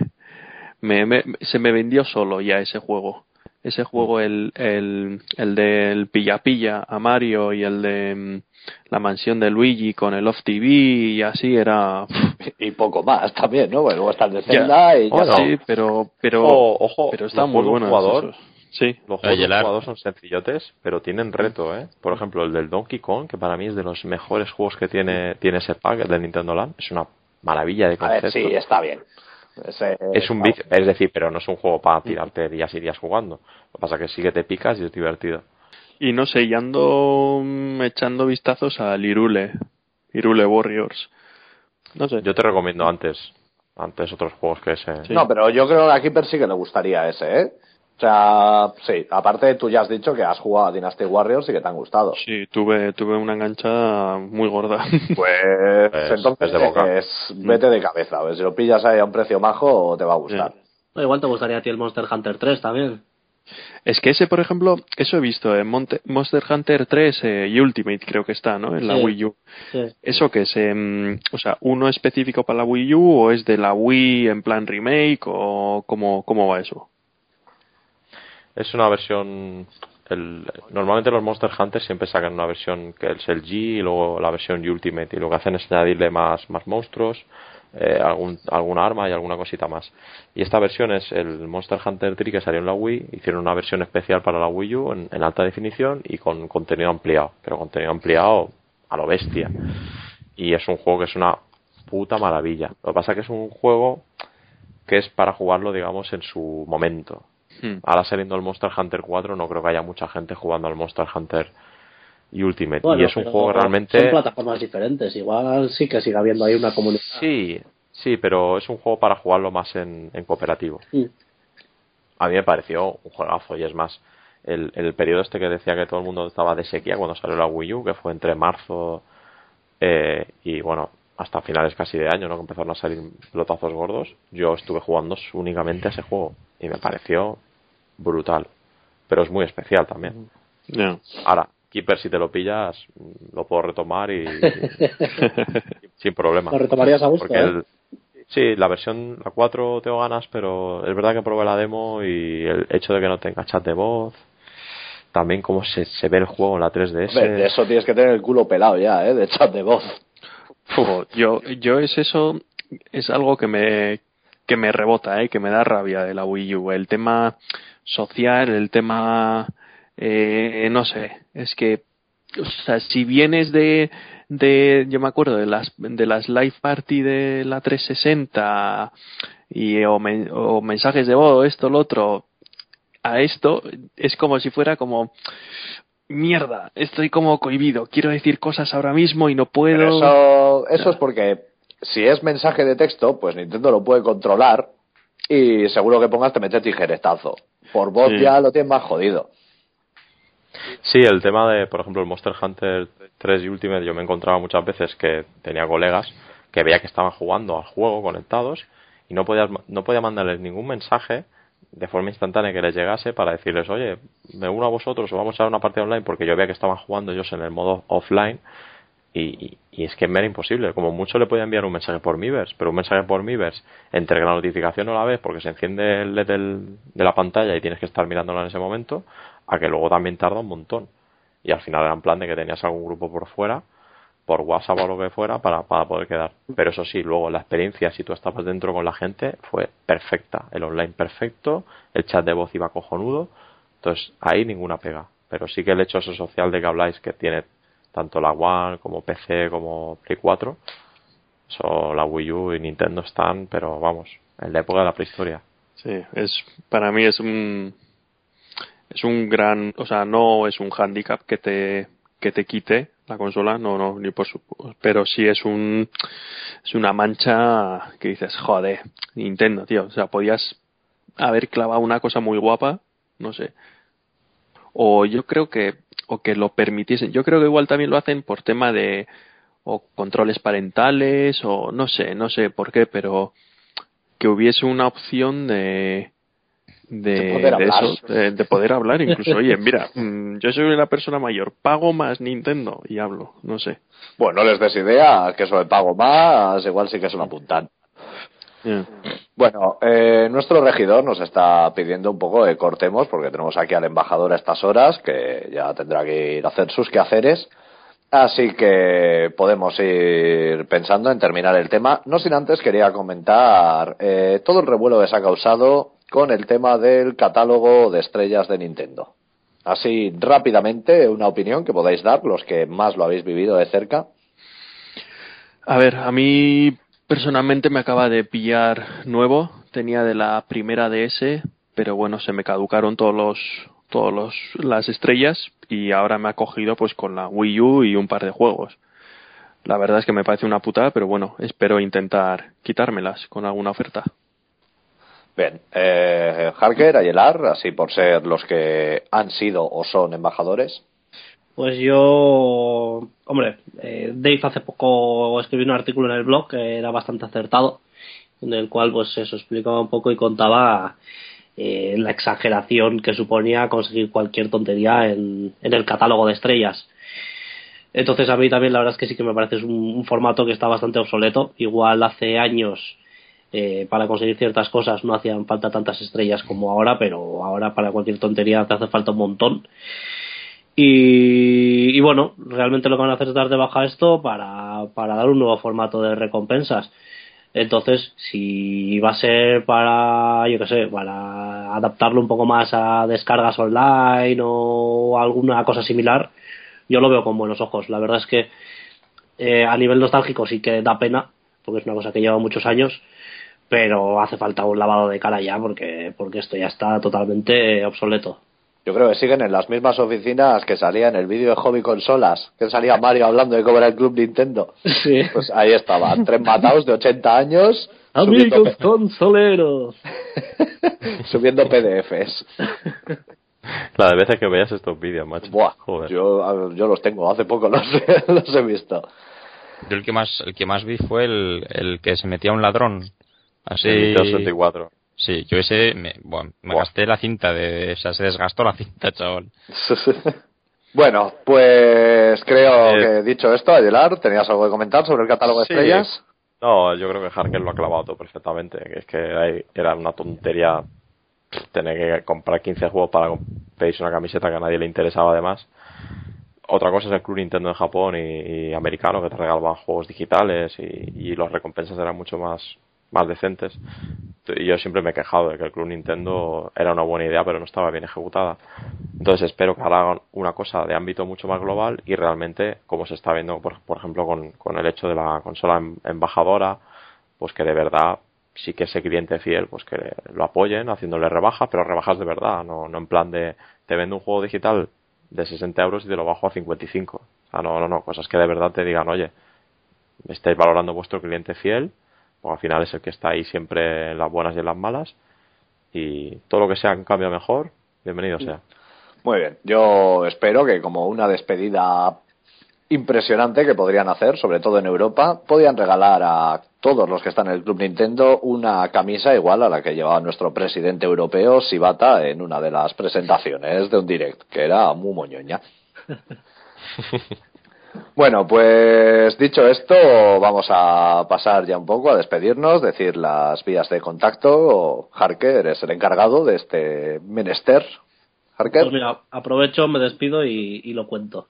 me, me- se me vendió solo ya ese juego. Ese juego, el, el, el del pilla pilla a Mario y el de mm, la mansión de Luigi con el Off TV y así era... y poco más también, ¿no? Bueno, luego está el de Ya. Zelda y ya Bueno, no. sí, pero, pero, Ojo, ojo, pero está muy bueno. jugador, esos. Sí, Los juegos de jugador son sencillotes, pero tienen reto, ¿eh? Por ejemplo, el del Donkey Kong, que para mí es de los mejores juegos que tiene, tiene ese pack, el del Nintendo Land. Es una maravilla de A ver, concepto. sí, está bien. Ese- es un vicio, es decir, pero no es un juego para tirarte días y días jugando. Lo que pasa es que sí que te picas y es divertido. y no sé, y ando mm, echando vistazos al Irule, Irule Warriors. No sé. Yo te recomiendo antes, antes otros juegos que ese. Sí. No, pero yo creo que a Keeper sí que le gustaría ese, ¿eh? O sea, sí, aparte tú ya has dicho que has jugado a Dynasty Warriors y que te han gustado. Sí, tuve, tuve una enganchada muy gorda. Pues, Pues, entonces es de boca. es- vete de cabeza. A ver, si lo pillas ahí a un precio majo, te va a gustar. No, igual te gustaría a ti el Monster Hunter 3 también. Es que ese, por ejemplo, eso he visto en Monte- Monster Hunter 3 eh, y Ultimate creo que está, ¿no? En la Sí. Wii U. Sí. ¿Eso que es? em, o sea, ¿uno específico para la Wii U o es de la Wii en plan remake o cómo, cómo va eso? Es una versión. El, normalmente los Monster Hunter siempre sacan una versión que es el G y luego la versión Ultimate. Y lo que hacen es añadirle más, más monstruos, eh, algún, alguna arma y alguna cosita más. Y esta versión es el Monster Hunter 3 que salió en la Wii. Hicieron una versión especial para la Wii U en, en alta definición y con contenido ampliado. Pero contenido ampliado a lo bestia. Y es un juego que es una puta maravilla. Lo que pasa que es un juego que es para jugarlo, digamos, en su momento. Hmm. Ahora saliendo el Monster Hunter 4 no creo que haya mucha gente jugando al Monster Hunter Ultimate. Bueno, y es un juego que Son realmente... plataformas diferentes. Igual sí que sigue habiendo ahí una comunidad. Sí, sí, pero es un juego para jugarlo más en, en cooperativo. Mm. A mí me pareció un juegazo y es más, el, el periodo este que decía que todo el mundo estaba de sequía cuando salió la Wii U, que fue entre marzo eh, y bueno, hasta finales casi de año, ¿no? Que empezaron a salir pelotazos gordos. Yo estuve jugando únicamente a ese juego y me pareció brutal. Pero es muy especial también. Ahora, Keeper, si te lo pillas, lo puedo retomar y, sin problema. Lo retomarías a gusto, Porque ¿eh? sí, la versión, la 4 tengo ganas, pero es verdad que probé la demo y el hecho de que no tenga chat de voz, también cómo se, se ve el juego en la 3DS. Hombre, de eso tienes que tener el culo pelado ya, ¿eh? De chat de voz. Yo, yo es eso, es algo que me, que me rebota, ¿eh? que me da rabia de la Wii U. El tema social, el tema, eh, no sé, es que, o sea, si vienes de, de, yo me acuerdo de las, de las live party de la 360 y, o, o mensajes de voz, esto, lo otro, a esto, es como si fuera como, mierda, estoy como cohibido, quiero decir cosas ahora mismo y no puedo. eso, eso es porque si es mensaje de texto, pues Nintendo lo puede controlar y seguro que pongas te mete tijeretazo. Por voz ya lo tienes más jodido. Sí, el tema de, por ejemplo, el Monster Hunter 3 y Ultimate, yo me encontraba muchas veces que tenía colegas que veía que estaban jugando al juego conectados y no podía, no podía mandarles ningún mensaje de forma instantánea que les llegase para decirles, oye, me uno a vosotros o vamos a una partida online porque yo veía que estaban jugando ellos en el modo offline y, es que me era imposible. Como mucho le podía enviar un mensaje por Miiverse, pero un mensaje por Miiverse, entre que la notificación no la ves porque se enciende el LED de la pantalla y tienes que estar mirándola en ese momento, a que luego también tarda un montón. Y al final era en plan de que tenías algún grupo por fuera, por WhatsApp o lo que fuera, para, para poder quedar. Pero eso sí, luego la experiencia, si tú estabas dentro con la gente, fue perfecta. El online perfecto, el chat de voz iba cojonudo. Entonces, ahí ninguna pega. Pero sí que el hecho social de que habláis, que tiene tanto la One como PC como Play 4. Eso, la Wii U y Nintendo están, pero vamos, en la época de la prehistoria. Sí, es para mí es un es un gran, o sea, no es un handicap que te que te quite la consola, no, no, ni por su, pero sí es un es una mancha que dices, joder, Nintendo, tío, o sea, podías haber clavado una cosa muy guapa, no sé. O yo creo que o que lo permitiesen. Yo creo que igual también lo hacen por tema de o controles parentales o no sé, no sé por qué, pero que hubiese una opción de de, poder eso, de, poder hablar incluso. Oye, mira, mm, yo soy una persona mayor, pago más Nintendo y hablo, no sé. Bueno, no les des idea que eso de pago más, igual sí que es una Bueno, eh, nuestro regidor nos está pidiendo un poco de cortemos porque tenemos aquí al embajador a estas horas que ya tendrá que ir a hacer sus quehaceres. Así que podemos ir pensando en terminar el tema. No sin antes quería comentar eh, todo el revuelo que se ha causado con el tema del catálogo de estrellas de Nintendo. Así rápidamente, una opinión que podáis dar, los que más lo habéis vivido de cerca. A ver, a mí Personalmente me acaba de pillar nuevo, tenía de la primera DS, pero bueno, se me caducaron todos los todos los las estrellas y ahora me ha cogido pues con la Wii U y un par de juegos. La verdad es que me parece una putada, pero bueno, espero intentar quitármelas con alguna oferta. Bien, eh, Harker, Ayelar, así por ser los que han sido o son embajadores. Pues yo, hombre, eh, Dave hace poco escribió un artículo en el blog que era bastante acertado, en el cual pues eso explicaba un poco y contaba eh, la exageración que suponía conseguir cualquier tontería en, el catálogo de estrellas. Entonces a mí también la verdad es que sí que me parece un, formato que está bastante obsoleto. Igual hace años eh, para conseguir ciertas cosas no hacían falta tantas estrellas como ahora, pero ahora para cualquier tontería te hace falta un montón. Y, bueno, realmente lo que van a hacer es dar de baja esto para, para dar un nuevo formato de recompensas. Entonces, si va a ser para, yo qué sé, para adaptarlo un poco más a descargas online o alguna cosa similar, yo lo veo con buenos ojos. La verdad es que eh, a nivel nostálgico sí que da pena, porque es una cosa que lleva muchos años, pero hace falta un lavado de cara ya, porque, porque esto ya está totalmente obsoleto. Yo creo que siguen en las mismas oficinas que salía en el vídeo de Hobby Consolas, que salía Mario hablando de cómo era el Club Nintendo. Sí. Pues ahí estaban, tres matados de 80 años. Amigos consoleros. subiendo PDFs. La de veces que veías estos vídeos, macho. Buah, Yo, yo los tengo, hace poco los, los he visto. Yo el que más, el que más vi fue el, el que se metía un ladrón. Así. El 64. Sí, yo ese, me, bueno, me gasté la cinta, de, o sea, se desgastó la cinta, chaval. bueno, pues creo eh, que dicho esto, Ayelar, ¿tenías algo que comentar sobre el catálogo de estrellas? No, yo creo que Harker lo ha clavado todo perfectamente, que es que era una tontería tener que comprar 15 juegos para pedirse una camiseta que a nadie le interesaba además. otra cosa es el Club Nintendo en Japón y, americano que te regalaban juegos digitales y, y las recompensas eran mucho más más decentes. Y yo siempre me he quejado de que el Club Nintendo era una buena idea, pero no estaba bien ejecutada. Entonces espero que hagan una cosa de ámbito mucho más global y realmente, como se está viendo, por, por ejemplo, con, con, el hecho de la consola em, embajadora, pues que de verdad sí que ese cliente fiel, pues que lo apoyen haciéndole rebajas, pero rebajas de verdad, no, no en plan de te vendo un juego digital de 60 euros y te lo bajo a 55. O sea, no, no, no, cosas que de verdad te digan, oye, estáis valorando vuestro cliente fiel al final es el que está ahí siempre en las buenas y en las malas. Y todo lo que sea en cambio mejor, bienvenido sea. Muy bien, yo espero que como una despedida impresionante que podrían hacer, sobre todo en Europa, podían regalar a todos los que están en el Club Nintendo una camisa igual a la que llevaba nuestro presidente europeo, Sibata, en una de las presentaciones de un direct, que era muy moñoña. Bueno, pues dicho esto, vamos a pasar ya un poco a despedirnos, decir las vías de contacto. Harker, eres el encargado de este menester. Harker. Pues mira, aprovecho, me despido y, lo cuento.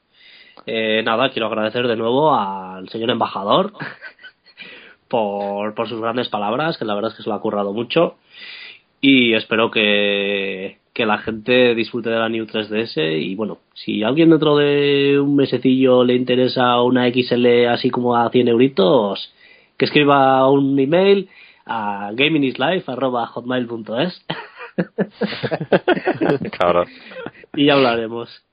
Eh, nada, quiero agradecer de nuevo al señor embajador por, por sus grandes palabras, que la verdad es que se lo ha currado mucho. Y espero que, que la gente disfrute de la New 3DS y bueno, si a alguien dentro de un mesecillo le interesa una XL así como a 100 euritos, que escriba un email a gamingislife.hotmail.es claro. y ya hablaremos.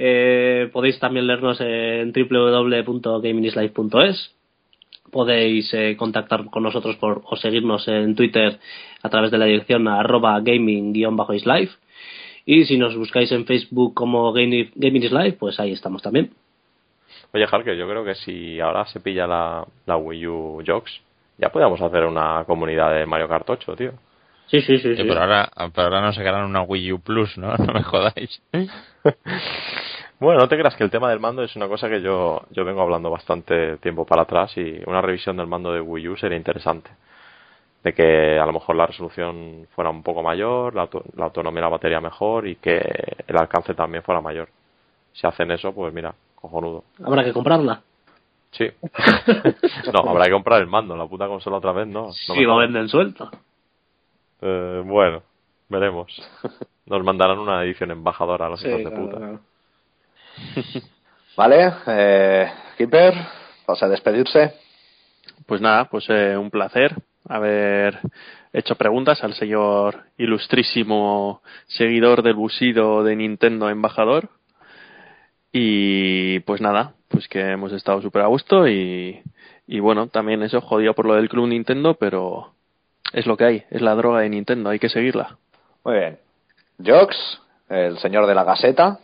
Eh, podéis también leernos en www.gamingislife.es podéis eh, contactar con nosotros por, o seguirnos en Twitter a través de la dirección arroba gaming-islife. Y si nos buscáis en Facebook como Gaming, is Life, pues ahí estamos también. Oye, Jarque, yo creo que si ahora se pilla la, la Wii U Jocks, ya podríamos hacer una comunidad de Mario Kart 8, tío. Sí, sí, sí. Pero, Ahora, pero ahora no sacarán una Wii U Plus, ¿no? No me jodáis. Bueno, no te creas que el tema del mando es una cosa que yo, yo vengo hablando bastante tiempo para atrás y una revisión del mando de Wii U sería interesante. De que a lo mejor la resolución fuera un poco mayor, la, autonomía de la batería mejor y que el alcance también fuera mayor. Si hacen eso, pues mira, cojonudo. ¿Habrá que comprarla? Sí. no, habrá que comprar el mando, la puta consola otra vez, no. no lo venden suelto. Eh, bueno, veremos. Nos mandarán una edición embajadora a los hijos de puta. vale, eh, Keeper, a despedirse. Pues nada, pues eh, un placer haber hecho preguntas al señor ilustrísimo seguidor del busido de Nintendo embajador. Y pues nada, pues que hemos estado súper a gusto y, y bueno, también eso jodido por lo del Club Nintendo, pero es lo que hay, es la droga de Nintendo, hay que seguirla. Muy bien. Jox, el señor de la gaseta.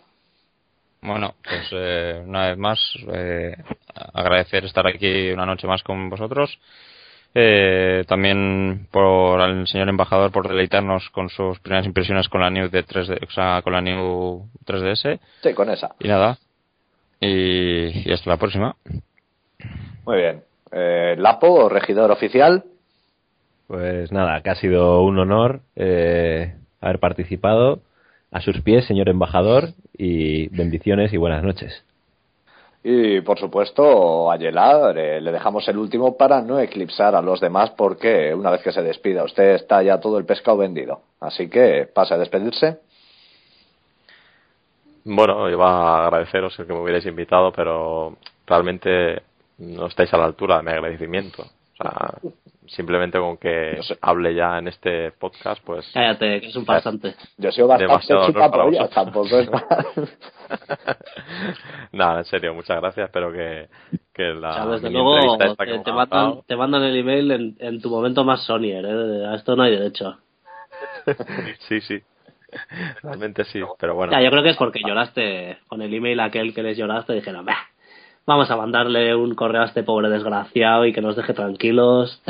Bueno, pues eh, una vez más, eh, agradecer estar aquí una noche más con vosotros. Eh, también por al señor embajador por deleitarnos con sus primeras impresiones con la New de 3D, o sea, con la New 3DS. Sí, con esa. Y nada. Y, hasta la próxima. Muy bien. Eh, Lapo, regidor oficial. Pues nada, que ha sido un honor eh, haber participado a sus pies, señor embajador, y bendiciones y buenas noches. Y por supuesto, a Yelad le dejamos el último para no eclipsar a los demás porque una vez que se despida usted está ya todo el pescado vendido. Así que pase a despedirse. Bueno, iba a agradeceros el que me hubierais invitado, pero realmente no estáis a la altura de mi agradecimiento. O sea, simplemente con que hable ya en este podcast, pues. Cállate, que es un bastante. Yo he sido bastante chupapollas, tampoco es Nada, en serio, muchas gracias. Espero que, que la. desde luego, te, te, mandan, te, mandan, el email en, en, tu momento más Sonyer, ¿eh? A esto no hay derecho. sí, sí. Realmente sí, pero bueno. Ya, yo creo que es porque lloraste con el email aquel que les lloraste. Dijeron, bah vamos a mandarle un correo a este pobre desgraciado y que nos deje tranquilos.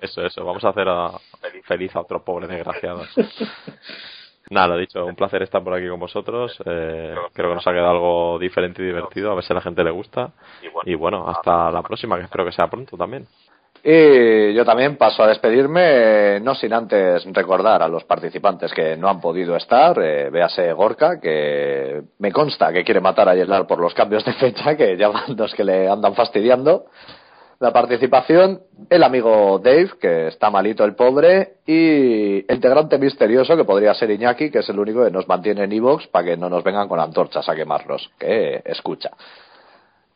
Eso, eso, vamos a hacer a feliz a otro pobre desgraciado. Nada, lo dicho, un placer estar por aquí con vosotros. Eh, creo que nos ha quedado algo diferente y divertido, a ver si a la gente le gusta. Y bueno, hasta la próxima, que espero que sea pronto también. Y yo también paso a despedirme, no sin antes recordar a los participantes que no han podido estar. Eh, véase Gorka, que me consta que quiere matar a Yelal por los cambios de fecha, que ya van dos que le andan fastidiando. La participación, el amigo Dave, que está malito el pobre, y el integrante misterioso, que podría ser Iñaki, que es el único que nos mantiene en Evox para que no nos vengan con antorchas a quemarlos, que escucha.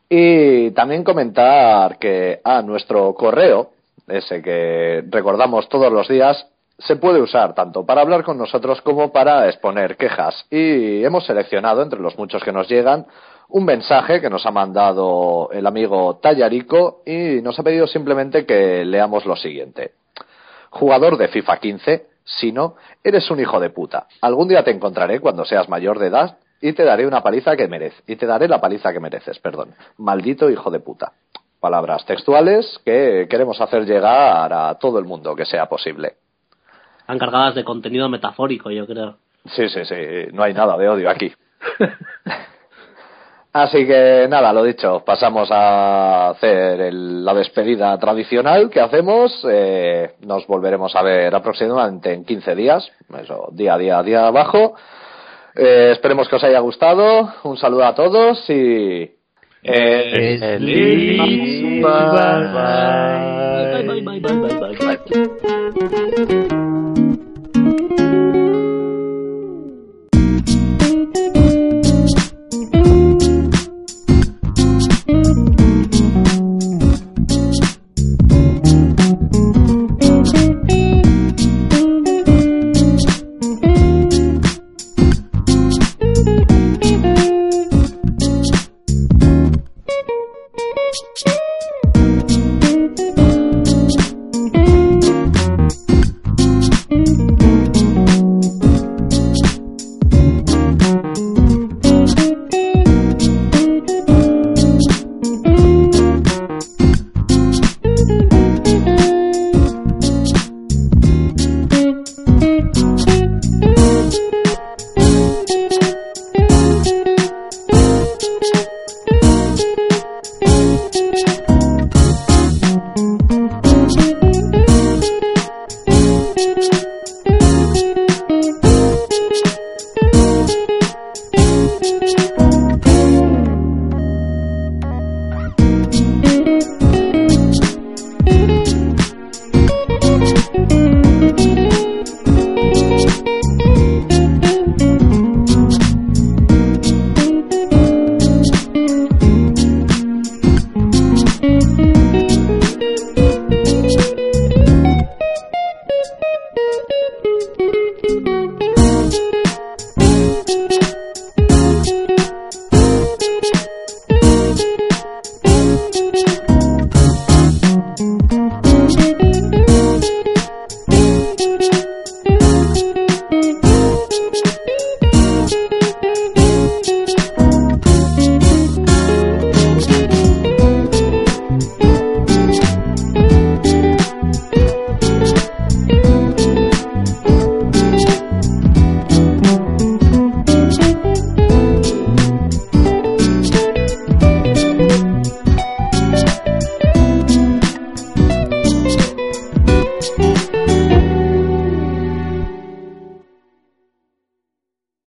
Y también comentar que a nuestro correo, ese que recordamos todos los días, se puede usar tanto para hablar con nosotros como para exponer quejas. Y hemos seleccionado, entre los muchos que nos llegan, un mensaje que nos ha mandado el amigo Tallarico y nos ha pedido simplemente que leamos lo siguiente. Jugador de FIFA 15, si no, eres un hijo de puta. Algún día te encontraré cuando seas mayor de edad y te daré una paliza que mereces. Y te daré la paliza que mereces, perdón. Maldito hijo de puta. Palabras textuales que queremos hacer llegar a todo el mundo que sea posible. Están cargadas de contenido metafórico, yo creo. Sí, sí, sí. No hay nada de odio aquí. Así que nada, lo dicho, pasamos a hacer la despedida tradicional que hacemos. Eh, nos volveremos a ver aproximadamente en 15 días, eso, día a día, día abajo. Eh, esperemos que os haya gustado. Un saludo a todos y. bye, bye, bye, bye, bye, bye, bye, bye.